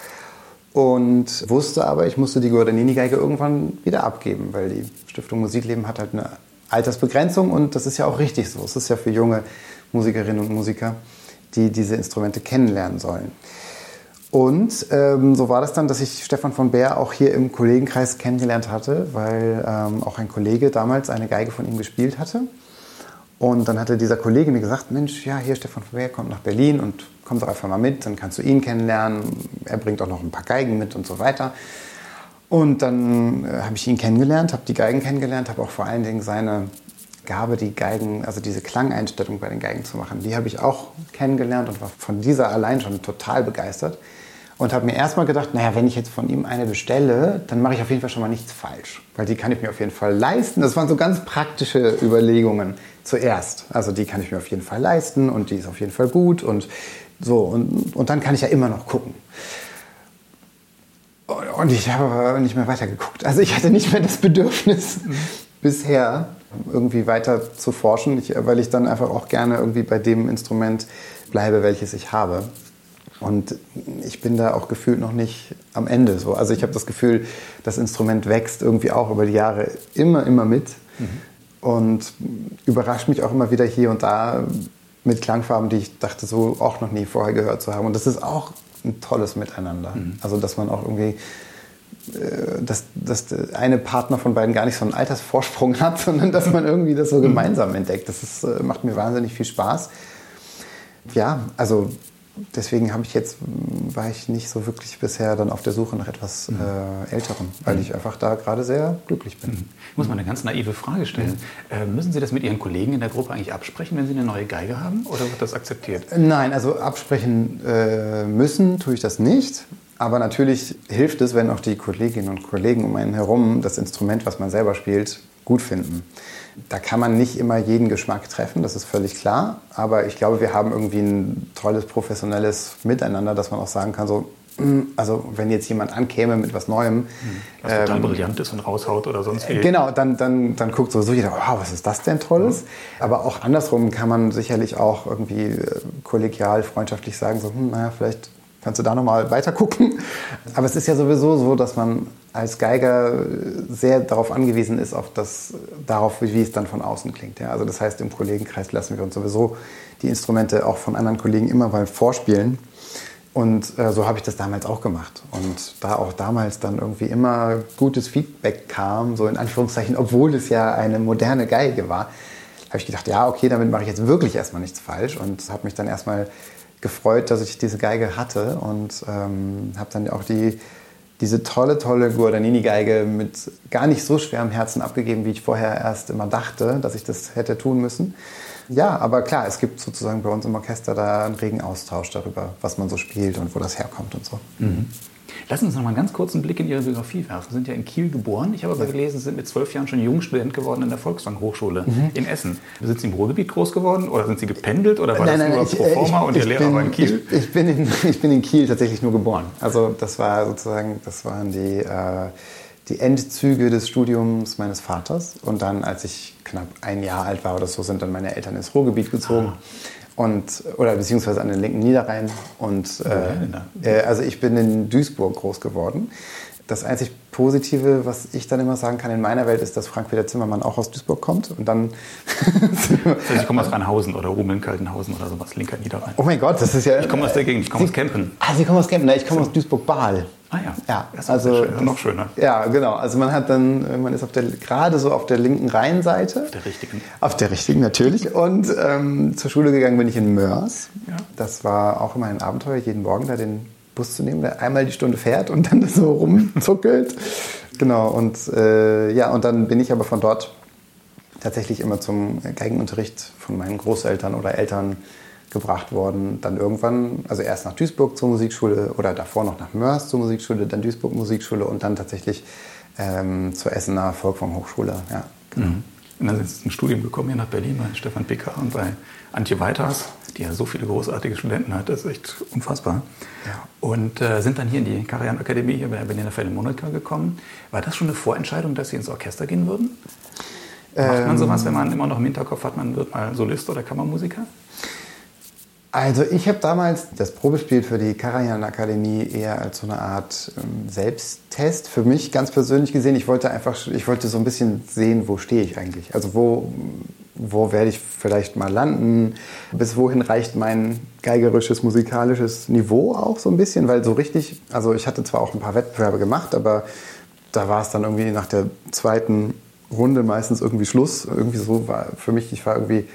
und wusste aber, ich musste die Guadagnini-Geige irgendwann wieder abgeben, weil die Stiftung Musikleben hat halt eine Altersbegrenzung und das ist ja auch richtig so. Es ist ja für junge Musikerinnen und Musiker, die diese Instrumente kennenlernen sollen. Und ähm, so war das dann, dass ich Stefan von Bär auch hier im Kollegenkreis kennengelernt hatte, weil ähm, auch ein Kollege damals eine Geige von ihm gespielt hatte. Und dann hatte dieser Kollege mir gesagt, Mensch, ja, hier Stefan von Bär kommt nach Berlin und komm doch einfach mal mit, dann kannst du ihn kennenlernen. Er bringt auch noch ein paar Geigen mit und so weiter. Und dann äh, habe ich ihn kennengelernt, habe die Geigen kennengelernt, habe auch vor allen Dingen seine Gabe, die Geigen, also diese Klangeinstellung bei den Geigen zu machen, die habe ich auch kennengelernt und war von dieser allein schon total begeistert. Und habe mir erstmal gedacht, naja, wenn ich jetzt von ihm eine bestelle, dann mache ich auf jeden Fall schon mal nichts falsch, weil die kann ich mir auf jeden Fall leisten. Das waren so ganz praktische Überlegungen zuerst. Also die kann ich mir auf jeden Fall leisten und die ist auf jeden Fall gut und so und, und dann kann ich ja immer noch gucken. Und ich habe aber nicht mehr weitergeguckt. Also ich hatte nicht mehr das Bedürfnis mhm. bisher irgendwie weiter zu forschen, ich, weil ich dann einfach auch gerne irgendwie bei dem Instrument bleibe, welches ich habe. Und ich bin da auch gefühlt noch nicht am Ende. So. Also ich habe das Gefühl, das Instrument wächst irgendwie auch über die Jahre immer, immer mit. Mhm. Und überrascht mich auch immer wieder hier und da mit Klangfarben, die ich dachte, so auch noch nie vorher gehört zu haben. Und das ist auch ein tolles Miteinander. Mhm. Also dass man auch irgendwie äh, dass, dass der eine Partner von beiden gar nicht so einen Altersvorsprung (laughs) hat, sondern dass man irgendwie das so mhm. gemeinsam entdeckt. Das ist, äh, macht mir wahnsinnig viel Spaß. Ja, also deswegen habe ich jetzt, war ich nicht so wirklich bisher dann auf der Suche nach etwas mhm. äh, Älterem, weil mhm. ich einfach da gerade sehr glücklich bin. Mhm. Ich muss mal eine ganz naive Frage stellen. Äh, müssen Sie das mit Ihren Kollegen in der Gruppe eigentlich absprechen, wenn Sie eine neue Geige haben oder wird das akzeptiert? Nein, also absprechen äh, müssen tue ich das nicht. Aber natürlich hilft es, wenn auch die Kolleginnen und Kollegen um einen herum das Instrument, was man selber spielt, gut finden. Da kann man nicht immer jeden Geschmack treffen, das ist völlig klar. Aber ich glaube, wir haben irgendwie ein tolles professionelles Miteinander, dass man auch sagen kann, so, hm, also wenn jetzt jemand ankäme mit was Neuem. Was total ähm, brillant ist und raushaut oder sonst wie. Genau, dann, dann, dann guckt sowieso jeder, wow, was ist das denn Tolles? Mhm. Aber auch andersrum kann man sicherlich auch irgendwie äh, kollegial, freundschaftlich sagen, so, hm, naja, vielleicht kannst du da nochmal weiter gucken. Aber es ist ja sowieso so, dass man als Geiger sehr darauf angewiesen ist, auf das, darauf, wie, es dann von außen klingt. Ja? Also das heißt, im Kollegenkreis lassen wir uns sowieso die Instrumente auch von anderen Kollegen immer mal vorspielen. Und äh, so habe ich das damals auch gemacht. Und da auch damals dann irgendwie immer gutes Feedback kam, so in Anführungszeichen, obwohl es ja eine moderne Geige war, habe ich gedacht, ja, okay, damit mache ich jetzt wirklich erstmal nichts falsch und habe mich dann erstmal gefreut, dass ich diese Geige hatte und ähm, habe dann auch die, diese tolle, tolle Guadagnini-Geige mit gar nicht so schwerem Herzen abgegeben, wie ich vorher erst immer dachte, dass ich das hätte tun müssen. Ja, aber klar, es gibt sozusagen bei uns im Orchester da einen regen Austausch darüber, was man so spielt und wo das herkommt und so. Mhm. Lassen Sie uns noch mal einen ganz kurzen Blick in Ihre Biografie werfen. Sie sind ja in Kiel geboren. Ich habe aber gelesen, Sie sind mit zwölf Jahren schon Jungstudent geworden in der Volkswagen-Hochschule mhm. in Essen. Sind Sie im Ruhrgebiet groß geworden oder sind Sie gependelt oder war nein, das nein, nur ich, pro forma ich, und Ihr Lehrer bin, war in Kiel? Ich, ich, bin in, (laughs) ich bin in Kiel tatsächlich nur geboren. Also das war sozusagen, das waren die, äh, die Endzüge des Studiums meines Vaters. Und dann, als ich knapp ein Jahr alt war oder so, sind dann meine Eltern ins Ruhrgebiet gezogen. Ah und, oder beziehungsweise an den linken Niederrhein. Und äh, äh, also ich bin in Duisburg groß geworden. Das einzig Positive, was ich dann immer sagen kann in meiner Welt, ist, dass Frank-Peter Zimmermann auch aus Duisburg kommt. Und dann (laughs) also ich komme aus (laughs) Rheinhausen oder Rumeln-Kaltenhausen oder sowas, linker Niederrhein. Oh mein Gott, das ist ja... Ich komme aus der Gegend, ich komme aus Kempen. Ah, Sie kommen aus Kempen, ich komme aus Duisburg-Bahl. Ah ja. Ja, das also schön. noch schöner. Ja, genau. Also man hat dann, man ist auf der gerade so auf der linken Rheinseite. Auf der richtigen. Auf der richtigen natürlich. Und ähm, zur Schule gegangen bin ich in Mörs. Ja. Das war auch immer ein Abenteuer, jeden Morgen da den Bus zu nehmen, der einmal die Stunde fährt und dann (laughs) so rumzuckelt. genau. Und äh, ja, und dann bin ich aber von dort tatsächlich immer zum Geigenunterricht von meinen Großeltern oder Eltern gebracht worden. Dann irgendwann, also erst nach Duisburg zur Musikschule oder davor noch nach Mörs zur Musikschule, dann Duisburg Musikschule und dann tatsächlich ähm, zur Essener Volkwang Hochschule. Ja, genau. Mhm. Und dann sind Sie zum Studium gekommen hier nach Berlin bei Stefan Picker und bei Antje Weiters, die ja so viele großartige Studenten hat, das ist echt unfassbar. Ja. Und äh, sind dann hier in die Karajan Akademie hier bei der Berliner Philharmoniker gekommen. War das schon eine Vorentscheidung, dass Sie ins Orchester gehen würden? Macht man sowas, wenn man immer noch im Hinterkopf hat, man wird mal Solist oder Kammermusiker? Also ich habe damals das Probespiel für die Karajan Akademie eher als so eine Art ähm, Selbsttest für mich ganz persönlich gesehen. Ich wollte einfach, ich wollte so ein bisschen sehen, wo stehe ich eigentlich. Also wo, wo werde ich vielleicht mal landen? Bis wohin reicht mein geigerisches, musikalisches Niveau auch so ein bisschen? Weil so richtig, also ich hatte zwar auch ein paar Wettbewerbe gemacht, aber da war es dann irgendwie nach der zweiten Runde meistens irgendwie Schluss. Irgendwie so war für mich, ich war irgendwie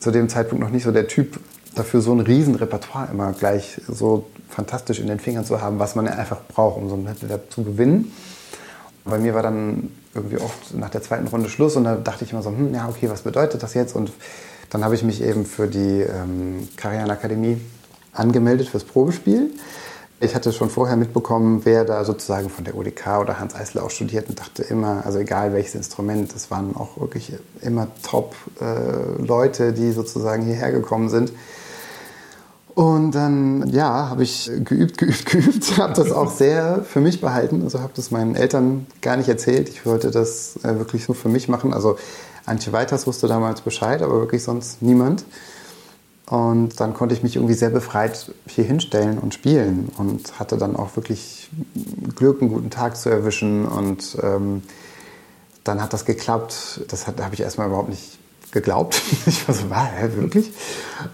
zu dem Zeitpunkt noch nicht so der Typ, dafür so ein Riesenrepertoire immer gleich so fantastisch in den Fingern zu haben, was man einfach braucht, um so einen Wettbewerb zu gewinnen. Bei mir war dann irgendwie oft nach der zweiten Runde Schluss und da dachte ich immer so, hm, ja, okay, was bedeutet das jetzt? Und dann habe ich mich eben für die ähm, Karajan Akademie angemeldet fürs Probespiel. Ich hatte schon vorher mitbekommen, wer da sozusagen von der UDK oder Hans Eisler auch studiert und dachte immer, also egal welches Instrument, das waren auch wirklich immer Top-Leute, äh, die sozusagen hierher gekommen sind. Und dann, ja, habe ich geübt, geübt, (laughs) geübt, habe das auch sehr für mich behalten. Also habe das meinen Eltern gar nicht erzählt. Ich wollte das äh, wirklich nur für mich machen. Also Antje Weiters wusste damals Bescheid, aber wirklich sonst niemand. Und dann konnte ich mich irgendwie sehr befreit hier hinstellen und spielen und hatte dann auch wirklich Glück, einen guten Tag zu erwischen. Und ähm, dann hat das geklappt. Das habe ich erstmal überhaupt nicht geglaubt. (laughs) Ich war so, war hä, wirklich?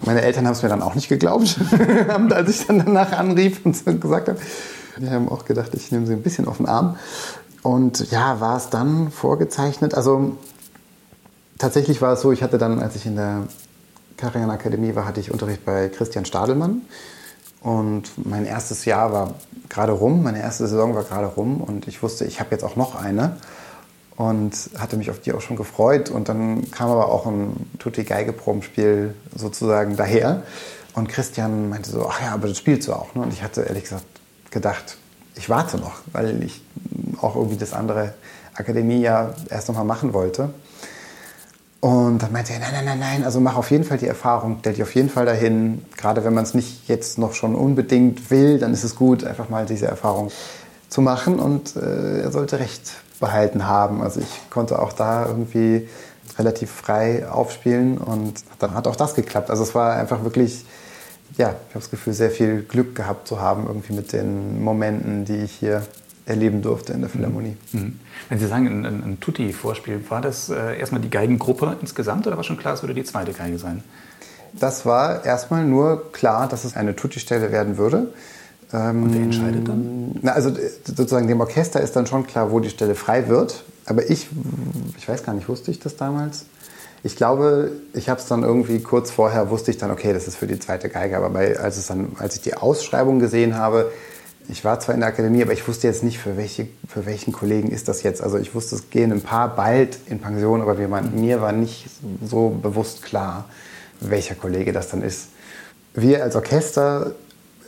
Meine Eltern haben es mir dann auch nicht geglaubt, (laughs) als ich dann danach anrief und gesagt habe. Die haben auch gedacht, ich nehme sie ein bisschen auf den Arm. Und ja, war es dann vorgezeichnet? Also tatsächlich war es so, ich hatte dann, als ich in der Karajan Akademie war, hatte ich Unterricht bei Christian Stadelmann. Und mein erstes Jahr war gerade rum, meine erste Saison war gerade rum und ich wusste, ich habe jetzt auch noch eine und hatte mich auf die auch schon gefreut. Und dann kam aber auch ein Tutti Geige Probenspiel sozusagen daher. Und Christian meinte so, ach ja, aber das spielst du auch. Ne? Und ich hatte ehrlich gesagt gedacht, ich warte noch, weil ich auch irgendwie das andere Akademie ja erst noch mal machen wollte. Und dann meinte er, nein, nein, nein, nein, also mach auf jeden Fall die Erfahrung, stell dich auf jeden Fall dahin. Gerade wenn man es nicht jetzt noch schon unbedingt will, dann ist es gut, einfach mal diese Erfahrung zu machen. Und äh, er sollte recht behalten haben. Also ich konnte auch da irgendwie relativ frei aufspielen und dann hat auch das geklappt. Also es war einfach wirklich, ja, ich habe das Gefühl, sehr viel Glück gehabt zu haben irgendwie mit den Momenten, die ich hier erleben durfte in der Philharmonie. Mhm. mhm. Wenn Sie sagen, ein, ein, ein Tutti-Vorspiel, war das äh, erstmal die Geigengruppe insgesamt oder war schon klar, es würde die zweite Geige sein? Das war erstmal nur klar, dass es eine Tutti-Stelle werden würde. Ähm, Und wer entscheidet dann? Na, also sozusagen dem Orchester ist dann schon klar, wo die Stelle frei wird. Aber ich, ich weiß gar nicht, wusste ich das damals? Ich glaube, ich habe es dann irgendwie kurz vorher, wusste ich dann, okay, das ist für die zweite Geige. Aber bei, als, es dann, als ich die Ausschreibung gesehen habe, ich war zwar in der Akademie, aber ich wusste jetzt nicht, für, welche, für welchen Kollegen ist das jetzt. Also ich wusste, es gehen ein paar bald in Pension, aber wir, mir war nicht so bewusst klar, welcher Kollege das dann ist. Wir als Orchester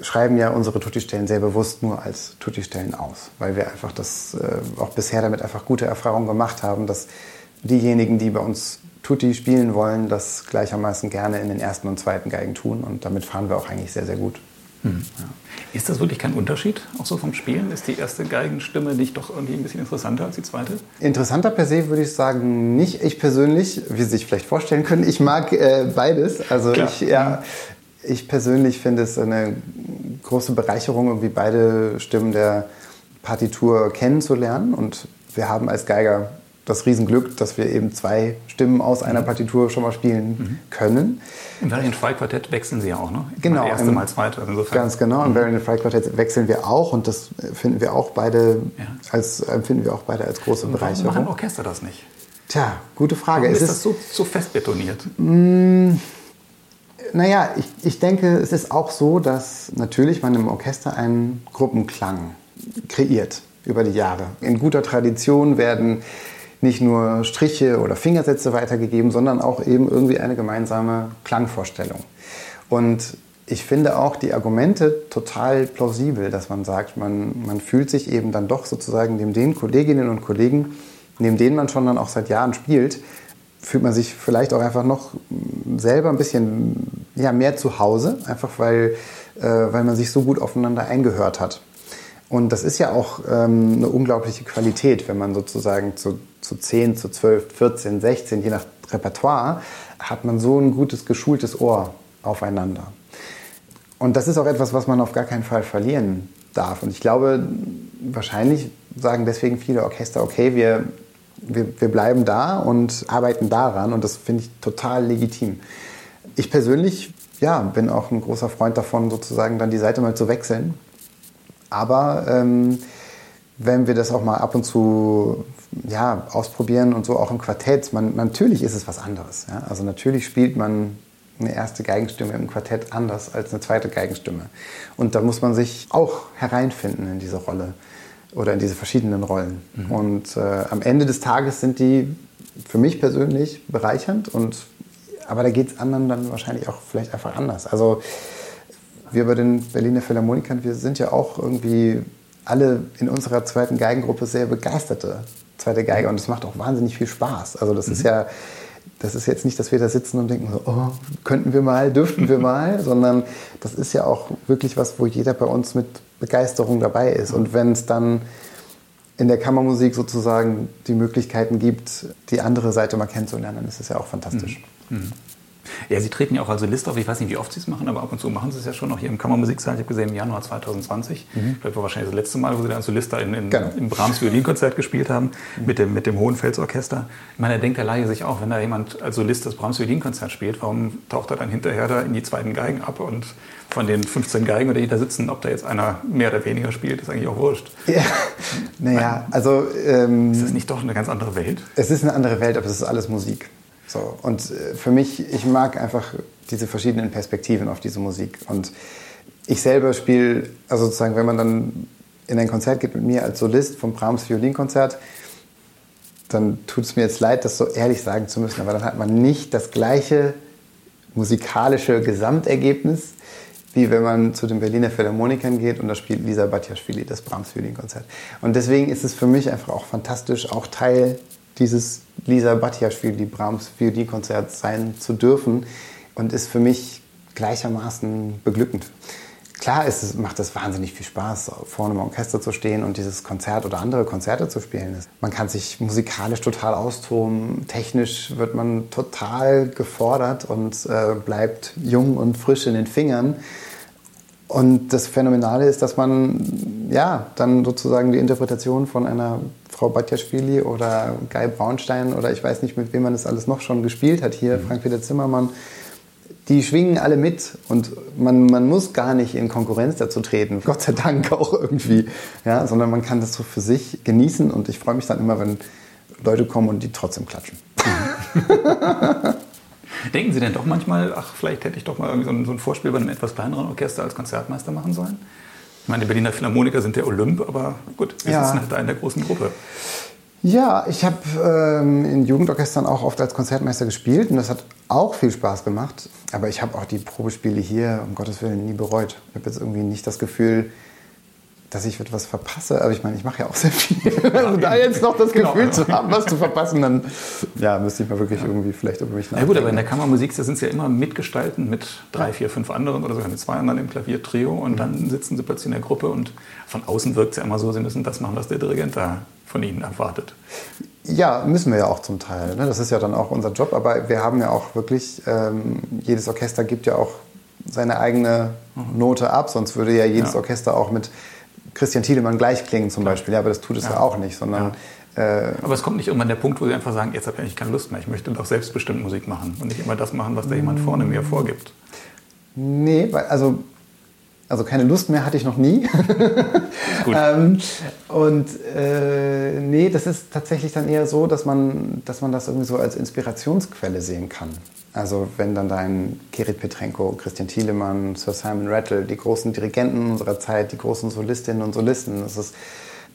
schreiben ja unsere Tutti-Stellen sehr bewusst nur als Tutti-Stellen aus, weil wir einfach das äh, auch bisher damit einfach gute Erfahrungen gemacht haben, dass diejenigen, die bei uns Tutti spielen wollen, das gleichermaßen gerne in den ersten und zweiten Geigen tun und damit fahren wir auch eigentlich sehr, sehr gut. Hm, ja. Ist das wirklich kein Unterschied, auch so vom Spielen? Ist die erste Geigenstimme nicht doch irgendwie ein bisschen interessanter als die zweite? Interessanter per se würde ich sagen nicht. Ich persönlich, wie Sie sich vielleicht vorstellen können, ich mag äh, beides. Also Klar. ich, ja, ich persönlich finde es eine große Bereicherung, irgendwie beide Stimmen der Partitur kennenzulernen. Und wir haben als Geiger das Riesenglück, dass wir eben zwei Stimmen aus einer mhm. Partitur schon mal spielen mhm. können. Im Variant Fry Quartett wechseln Sie ja auch, ne? Genau. Mal erste, mal zweite. Also ganz genau. Im mhm. Variant Fry Quartett wechseln wir auch und das finden wir auch beide ja. als empfinden wir auch beide als große und Bereicherung. Warum machen Orchester das nicht? Tja, gute Frage. Warum ist, ist das so, so fest betoniert? Mh, mm, naja, ich, ich denke, es ist auch so, dass natürlich man im Orchester einen Gruppenklang kreiert über die Jahre. In guter Tradition werden nicht nur Striche oder Fingersätze weitergegeben, sondern auch eben irgendwie eine gemeinsame Klangvorstellung. Und ich finde auch die Argumente total plausibel, dass man sagt, man, man fühlt sich eben dann doch sozusagen neben den Kolleginnen und Kollegen, neben denen man schon dann auch seit Jahren spielt, fühlt man sich vielleicht auch einfach noch selber ein bisschen ja, mehr zu Hause, einfach weil, äh, weil man sich so gut aufeinander eingehört hat. Und das ist ja auch ähm, eine unglaubliche Qualität, wenn man sozusagen zu, zu 10, zu 12, 14, 16, je nach Repertoire, hat man so ein gutes, geschultes Ohr aufeinander. Und das ist auch etwas, was man auf gar keinen Fall verlieren darf. Und ich glaube, wahrscheinlich sagen deswegen viele Orchester, okay, wir wir, wir bleiben da und arbeiten daran und das finde ich total legitim. Ich persönlich ja, bin auch ein großer Freund davon, sozusagen dann die Seite mal zu wechseln. Aber ähm, wenn wir das auch mal ab und zu ja, ausprobieren und so auch im Quartett, man, natürlich ist es was anderes. Ja? Also natürlich spielt man eine erste Geigenstimme im Quartett anders als eine zweite Geigenstimme. Und da muss man sich auch hereinfinden in diese Rolle oder in diese verschiedenen Rollen. Mhm. Und äh, am Ende des Tages sind die für mich persönlich bereichernd und aber da geht es anderen dann wahrscheinlich auch vielleicht einfach anders. Also Wir bei den Berliner Philharmonikern, wir sind ja auch irgendwie alle in unserer zweiten Geigengruppe sehr begeisterte zweite Geige und es macht auch wahnsinnig viel Spaß. Also das mhm. ist ja, das ist jetzt nicht, dass wir da sitzen und denken, so, oh, könnten wir mal, dürften wir mal, (laughs) sondern das ist ja auch wirklich was, wo jeder bei uns mit Begeisterung dabei ist. Und wenn es dann in der Kammermusik sozusagen die Möglichkeiten gibt, die andere Seite mal kennenzulernen, dann ist es ja auch fantastisch. Mhm. Mhm. Ja, Sie treten ja auch als Solist auf. Ich weiß nicht, wie oft Sie es machen, aber ab und zu machen Sie es ja schon, auch hier im Kammermusiksaal. Ich habe gesehen, im Januar 2020. Mhm. Vielleicht war wahrscheinlich das letzte Mal, wo Sie da als Solist in, in, genau. im Brahms Violinkonzert gespielt haben, mhm. mit, dem, mit dem Hohenfelsorchester. Ich meine, da denkt der Laie sich auch, wenn da jemand als Solist das Brahms Violinkonzert spielt, warum taucht er dann hinterher da in die zweiten Geigen ab und von den 15 Geigen, die da sitzen, ob da jetzt einer mehr oder weniger spielt, ist eigentlich auch wurscht. Ja, naja, also... Ähm, ist das nicht doch eine ganz andere Welt? Es ist eine andere Welt, aber es ist alles Musik. So, und äh, für mich, ich mag einfach diese verschiedenen Perspektiven auf diese Musik. Und ich selber spiele, also sozusagen, wenn man dann in ein Konzert geht mit mir als Solist vom Brahms Violinkonzert, dann tut es mir jetzt leid, das so ehrlich sagen zu müssen, aber dann hat man nicht das gleiche musikalische Gesamtergebnis, wie wenn man zu den Berliner Philharmonikern geht und da spielt Lisa Batjaschwili das Brahms Violinkonzert. Und deswegen ist es für mich einfach auch fantastisch, auch Teil dieses Lisa Batjaschwili Brahms Violinkonzert sein zu dürfen und ist für mich gleichermaßen beglückend. Klar ist es, macht es wahnsinnig viel Spaß, vorne im Orchester zu stehen und dieses Konzert oder andere Konzerte zu spielen. Man kann sich musikalisch total austoben, technisch wird man total gefordert und äh, bleibt jung und frisch in den Fingern. Und das Phänomenale ist, dass man ja dann sozusagen die Interpretation von einer Frau Batjaschwili oder Guy Braunstein oder ich weiß nicht, mit wem man das alles noch schon gespielt hat hier, mhm. Frank-Peter Zimmermann, die schwingen alle mit und man, man muss gar nicht in Konkurrenz dazu treten, (laughs) Gott sei Dank auch irgendwie, ja, sondern man kann das so für sich genießen und ich freue mich dann immer, wenn Leute kommen und die trotzdem klatschen. (laughs) Denken Sie denn doch manchmal, ach, vielleicht hätte ich doch mal irgendwie so ein, so ein Vorspiel bei einem etwas kleineren Orchester als Konzertmeister machen sollen? Ich meine, die Berliner Philharmoniker sind der Olymp, aber gut, wir ja. sitzen halt da in der großen Gruppe. Ja, ich habe ähm, in Jugendorchestern auch oft als Konzertmeister gespielt und das hat auch viel Spaß gemacht. Aber ich habe auch die Probespiele hier, um Gottes Willen, nie bereut. Ich habe jetzt irgendwie nicht das Gefühl, dass ich etwas verpasse. Aber ich meine, ich mache ja auch sehr viel. (laughs) Also da jetzt noch das genau. Gefühl zu haben, was zu verpassen, dann ja, müsste ich mal wirklich irgendwie vielleicht über mich nachdenken. Ja gut, aber in der Kammermusik sind sie ja immer mitgestalten mit drei, vier, fünf anderen oder sogar mit zwei anderen im Klaviertrio und mhm. dann sitzen sie plötzlich in der Gruppe und von außen wirkt es ja immer so, sie müssen das machen, was der Dirigent da von ihnen erwartet. Ja, müssen wir ja auch zum Teil. Ne? Das ist ja dann auch unser Job, aber wir haben ja auch wirklich, ähm, jedes Orchester gibt ja auch seine eigene mhm. Note ab, sonst würde ja jedes ja. Orchester auch mit Christian Thielemann gleich klingen zum Beispiel. Ja, aber das tut es ja, ja auch nicht, sondern. Ja. Äh, aber es kommt nicht irgendwann der Punkt, wo Sie einfach sagen, jetzt habe ich eigentlich keine Lust mehr. Ich möchte doch selbstbestimmt Musik machen und nicht immer das machen, was da jemand vorne mir vorgibt. Nee, also also keine Lust mehr hatte ich noch nie. (laughs) ähm, und äh, nee, das ist tatsächlich dann eher so, dass man, dass man das irgendwie so als Inspirationsquelle sehen kann. Also wenn dann da ein Kirit Petrenko, Christian Thielemann, Sir Simon Rattle, die großen Dirigenten unserer Zeit, die großen Solistinnen und Solisten, das ist,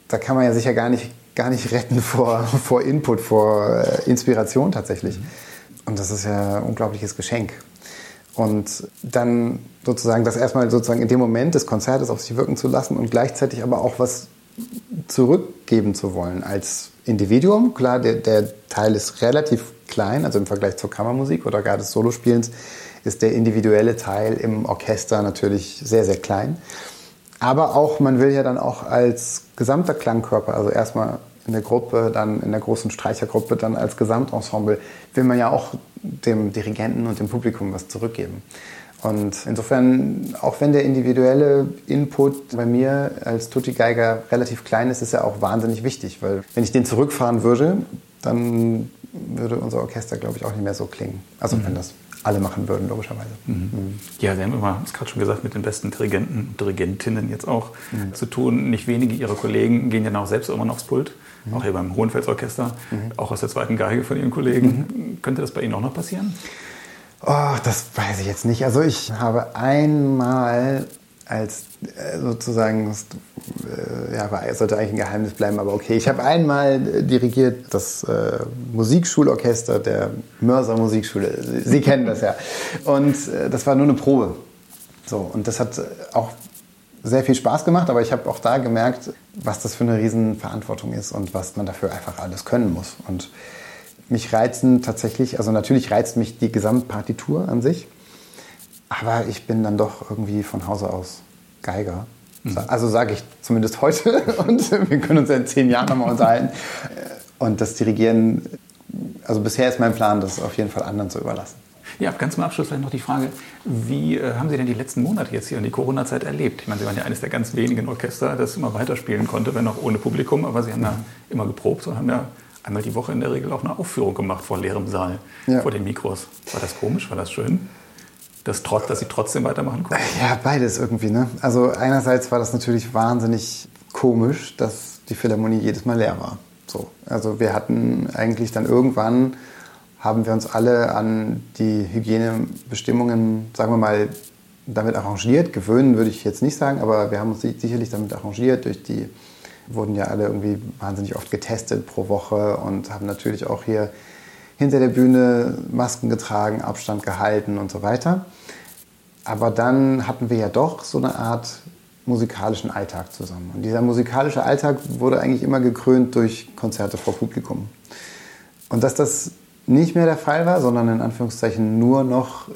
da kann man ja sicher gar nicht, gar nicht retten vor, (laughs) vor Input, vor äh, Inspiration tatsächlich. Mhm. Und das ist ja ein unglaubliches Geschenk. Und dann sozusagen das erstmal sozusagen in dem Moment des Konzertes auf sich wirken zu lassen und gleichzeitig aber auch was zurückgeben zu wollen als Individuum. Klar, der, der Teil ist relativ klein, also im Vergleich zur Kammermusik oder gar des Solospielens ist der individuelle Teil im Orchester natürlich sehr, sehr klein. Aber auch, man will ja dann auch als gesamter Klangkörper, also erstmal in der Gruppe, dann in der großen Streichergruppe, dann als Gesamtensemble, will man ja auch dem Dirigenten und dem Publikum was zurückgeben. Und insofern, auch wenn der individuelle Input bei mir als Tutti-Geiger relativ klein ist, ist er auch wahnsinnig wichtig, weil wenn ich den zurückfahren würde, dann würde unser Orchester, glaube ich, auch nicht mehr so klingen. Also mhm. wenn das alle machen würden, logischerweise. Mhm. Mhm. Ja, Sie haben immer, das gerade schon gesagt, mit den besten Dirigenten und Dirigentinnen jetzt auch mhm. zu tun. Nicht wenige Ihrer Kollegen gehen ja auch selbst irgendwann aufs Pult, mhm. auch hier beim Hohenfeldsorchester, mhm. auch aus der zweiten Geige von Ihren Kollegen. Könnte das bei Ihnen auch noch passieren? Oh, das weiß ich jetzt nicht. Also ich habe einmal als äh, sozusagen, äh, ja, sollte eigentlich ein Geheimnis bleiben, aber okay. Ich habe einmal dirigiert das äh, Musikschulorchester der Mörser Musikschule. Sie, Sie kennen das ja. Und äh, das war nur eine Probe. So, und das hat auch sehr viel Spaß gemacht, aber ich habe auch da gemerkt, was das für eine Riesenverantwortung ist und was man dafür einfach alles können muss. Und mich reizen tatsächlich, also natürlich reizt mich die Gesamtpartitur an sich, aber ich bin dann doch irgendwie von Hause aus Geiger. Mhm. Also sage ich zumindest heute (laughs) und wir können uns ja in zehn Jahren nochmal unterhalten. Und das Dirigieren, also bisher ist mein Plan, das auf jeden Fall anderen zu überlassen. Ja, ganz zum Abschluss vielleicht noch die Frage, wie äh, haben Sie denn die letzten Monate jetzt hier in die Corona-Zeit erlebt? Ich meine, Sie waren ja eines der ganz wenigen Orchester, das immer weiterspielen konnte, wenn auch ohne Publikum, aber Sie haben ja immer geprobt und haben ja einmal die Woche in der Regel auch eine Aufführung gemacht vor leerem Saal, ja. vor den Mikros. War das komisch? War das schön? Das trotz, dass Sie trotzdem weitermachen konnten? Ja, beides irgendwie. Ne? Also einerseits war das natürlich wahnsinnig komisch, dass die Philharmonie jedes Mal leer war. So. Also wir hatten eigentlich dann irgendwann, haben wir uns alle an die Hygienebestimmungen, sagen wir mal, damit arrangiert. Gewöhnen würde ich jetzt nicht sagen, aber wir haben uns sicherlich damit arrangiert. Durch die wurden ja alle irgendwie wahnsinnig oft getestet pro Woche und haben natürlich auch hier hinter der Bühne Masken getragen, Abstand gehalten und so weiter. Aber dann hatten wir ja doch so eine Art musikalischen Alltag zusammen. Und dieser musikalische Alltag wurde eigentlich immer gekrönt durch Konzerte vor Publikum. Und dass das nicht mehr der Fall war, sondern in Anführungszeichen nur noch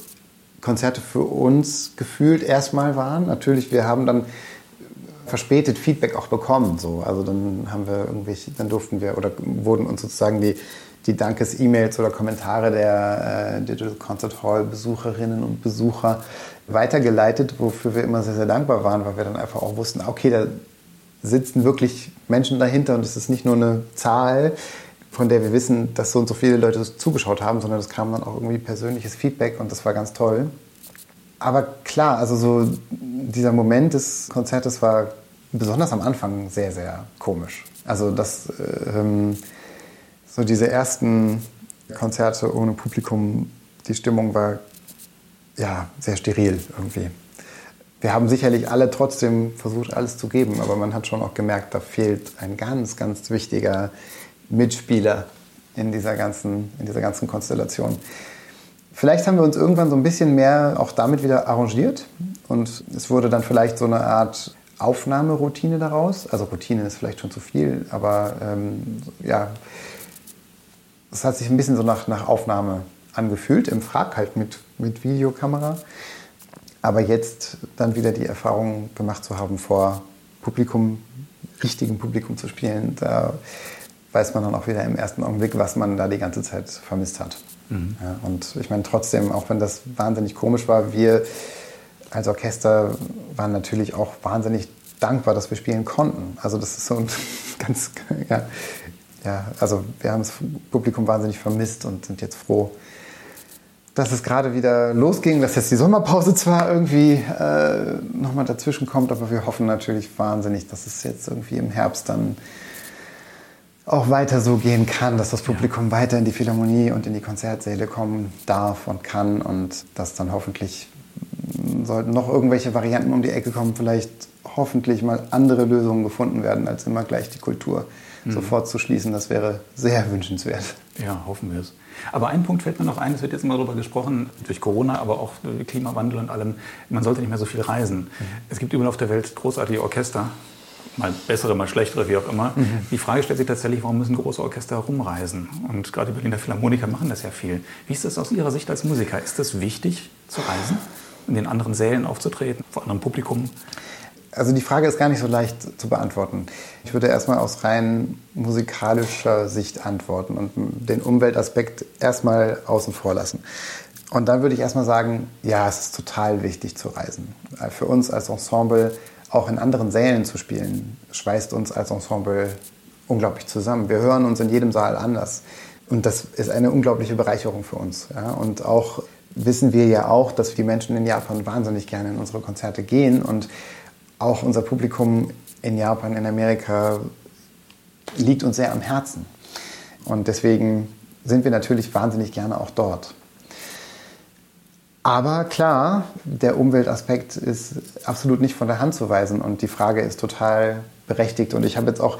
Konzerte für uns gefühlt erstmal waren. Natürlich, wir haben dann verspätet Feedback auch bekommen. So. Also dann haben wir irgendwelche, dann durften wir oder wurden uns sozusagen die, die Dankes-E-Mails oder Kommentare der äh, Digital Concert Hall Besucherinnen und Besucher weitergeleitet, wofür wir immer sehr, sehr dankbar waren, weil wir dann einfach auch wussten, okay, da sitzen wirklich Menschen dahinter und es ist nicht nur eine Zahl, von der wir wissen, dass so und so viele Leute zugeschaut haben, sondern es kam dann auch irgendwie persönliches Feedback und das war ganz toll. Aber klar, also so dieser Moment des Konzertes war besonders am Anfang sehr, sehr komisch. Also das, ähm, so diese ersten Konzerte ohne Publikum, die Stimmung war ja sehr steril irgendwie. Wir haben sicherlich alle trotzdem versucht, alles zu geben, aber man hat schon auch gemerkt, da fehlt ein ganz, ganz wichtiger Mitspieler in dieser ganzen, in dieser ganzen Konstellation. Vielleicht haben wir uns irgendwann so ein bisschen mehr auch damit wieder arrangiert und es wurde dann vielleicht so eine Art Aufnahmeroutine daraus. Also Routine ist vielleicht schon zu viel, aber ähm, ja, es hat sich ein bisschen so nach, nach Aufnahme angefühlt, im Frag halt mit, mit Videokamera. Aber jetzt dann wieder die Erfahrung gemacht zu haben, vor Publikum, richtigem Publikum zu spielen, da weiß man dann auch wieder im ersten Augenblick, was man da die ganze Zeit vermisst hat. Mhm. Ja, und ich meine, trotzdem, auch wenn das wahnsinnig komisch war, wir als Orchester waren natürlich auch wahnsinnig dankbar, dass wir spielen konnten. Also das ist so ein (laughs) ganz, ja, ja, also wir haben das Publikum wahnsinnig vermisst und sind jetzt froh, dass es gerade wieder losging, dass jetzt die Sommerpause zwar irgendwie äh, nochmal dazwischen kommt, aber wir hoffen natürlich wahnsinnig, dass es jetzt irgendwie im Herbst dann auch weiter so gehen kann, dass das Publikum ja. weiter in die Philharmonie und in die Konzertsäle kommen darf und kann und dass dann hoffentlich sollten noch irgendwelche Varianten um die Ecke kommen, vielleicht hoffentlich mal andere Lösungen gefunden werden, als immer gleich die Kultur mhm. sofort zu schließen. Das wäre sehr wünschenswert. Ja, hoffen wir es. Aber ein Punkt fällt mir noch ein, es wird jetzt immer darüber gesprochen, durch Corona, aber auch durch Klimawandel und allem, man sollte nicht mehr so viel reisen. Mhm. Es gibt überall auf der Welt großartige Orchester, mal bessere, mal schlechtere, wie auch immer. Mhm. Die Frage stellt sich tatsächlich, warum müssen große Orchester herumreisen? Und gerade die Berliner Philharmoniker machen das ja viel. Wie ist das aus Ihrer Sicht als Musiker? Ist das wichtig zu reisen, in den anderen Sälen aufzutreten, vor anderem Publikum? Also die Frage ist gar nicht so leicht zu beantworten. Ich würde erstmal aus rein musikalischer Sicht antworten und den Umweltaspekt erstmal außen vor lassen. Und dann würde ich erstmal sagen, ja, es ist total wichtig zu reisen. Für uns als Ensemble auch in anderen Sälen zu spielen, schweißt uns als Ensemble unglaublich zusammen. Wir hören uns in jedem Saal anders. Und das ist eine unglaubliche Bereicherung für uns. Ja? Und auch wissen wir ja auch, dass die Menschen in Japan wahnsinnig gerne in unsere Konzerte gehen und auch unser Publikum in Japan, in Amerika liegt uns sehr am Herzen. Und deswegen sind wir natürlich wahnsinnig gerne auch dort. Aber klar, der Umweltaspekt ist absolut nicht von der Hand zu weisen und die Frage ist total berechtigt. Und ich habe jetzt auch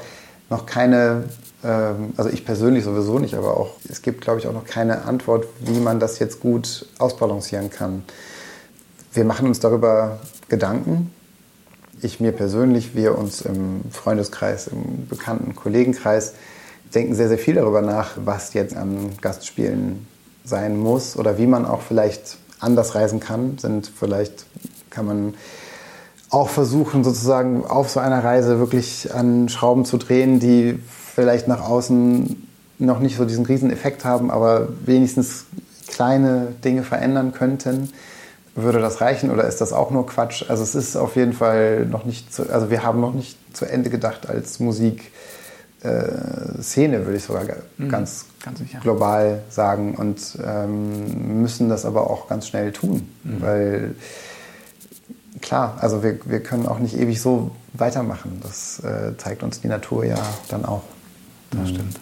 noch keine, ähm, also ich persönlich sowieso nicht, aber auch es gibt, glaube ich, auch noch keine Antwort, wie man das jetzt gut ausbalancieren kann. wir machen uns darüber Gedanken. Ich mir persönlich, wir uns im Freundeskreis, im bekannten Kollegenkreis denken sehr, sehr viel darüber nach, was jetzt an Gastspielen sein muss oder wie man auch vielleicht anders reisen kann. Sind vielleicht kann man auch versuchen, sozusagen auf so einer Reise wirklich an Schrauben zu drehen, die vielleicht nach außen noch nicht so diesen riesen Effekt haben, aber wenigstens kleine Dinge verändern könnten. Würde das reichen oder ist das auch nur Quatsch? Also es ist auf jeden Fall noch nicht, zu, also wir haben noch nicht zu Ende gedacht als Musik. Äh, Szene, würde ich sogar mhm. ganz, ganz global sagen und ähm, müssen das aber auch ganz schnell tun, mhm. weil klar, also wir, wir können auch nicht ewig so weitermachen. Das äh, zeigt uns die Natur ja dann auch. Das stimmt.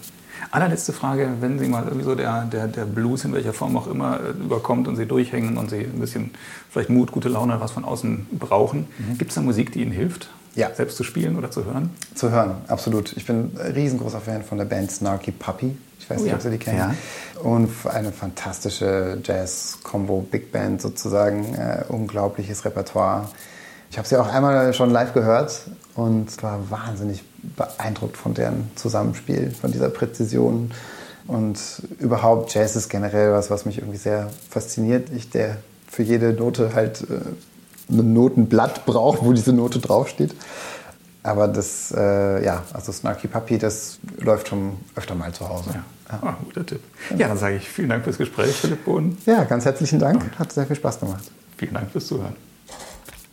Allerletzte Frage, wenn Sie mal irgendwie so der, der, der Blues in welcher Form auch immer äh, überkommt und Sie durchhängen und Sie ein bisschen vielleicht Mut, gute Laune, was von außen brauchen, mhm. gibt es da Musik, die Ihnen hilft? Ja. Selbst zu spielen oder zu hören? Zu hören, absolut. Ich bin ein riesengroßer Fan von der Band Snarky Puppy. Ich weiß oh, nicht, ob Sie die kennen. Ja. Und eine fantastische Jazz-Combo, Big Band sozusagen. Äh, unglaubliches Repertoire. Ich habe sie auch einmal schon live gehört und war wahnsinnig beeindruckt von deren Zusammenspiel, von dieser Präzision. Und überhaupt Jazz ist generell was, was mich irgendwie sehr fasziniert. Ich, der für jede Note halt äh, ein Notenblatt braucht, wo diese Note draufsteht. Aber das, äh, ja, also Snarky Puppy, das läuft schon öfter mal zu Hause. Ja. Ja. Ah, guter Tipp. Ja, dann sage ich vielen Dank fürs Gespräch, Philipp Bohn. Ja, ganz herzlichen Dank. Hat sehr viel Spaß gemacht. Vielen Dank fürs Zuhören.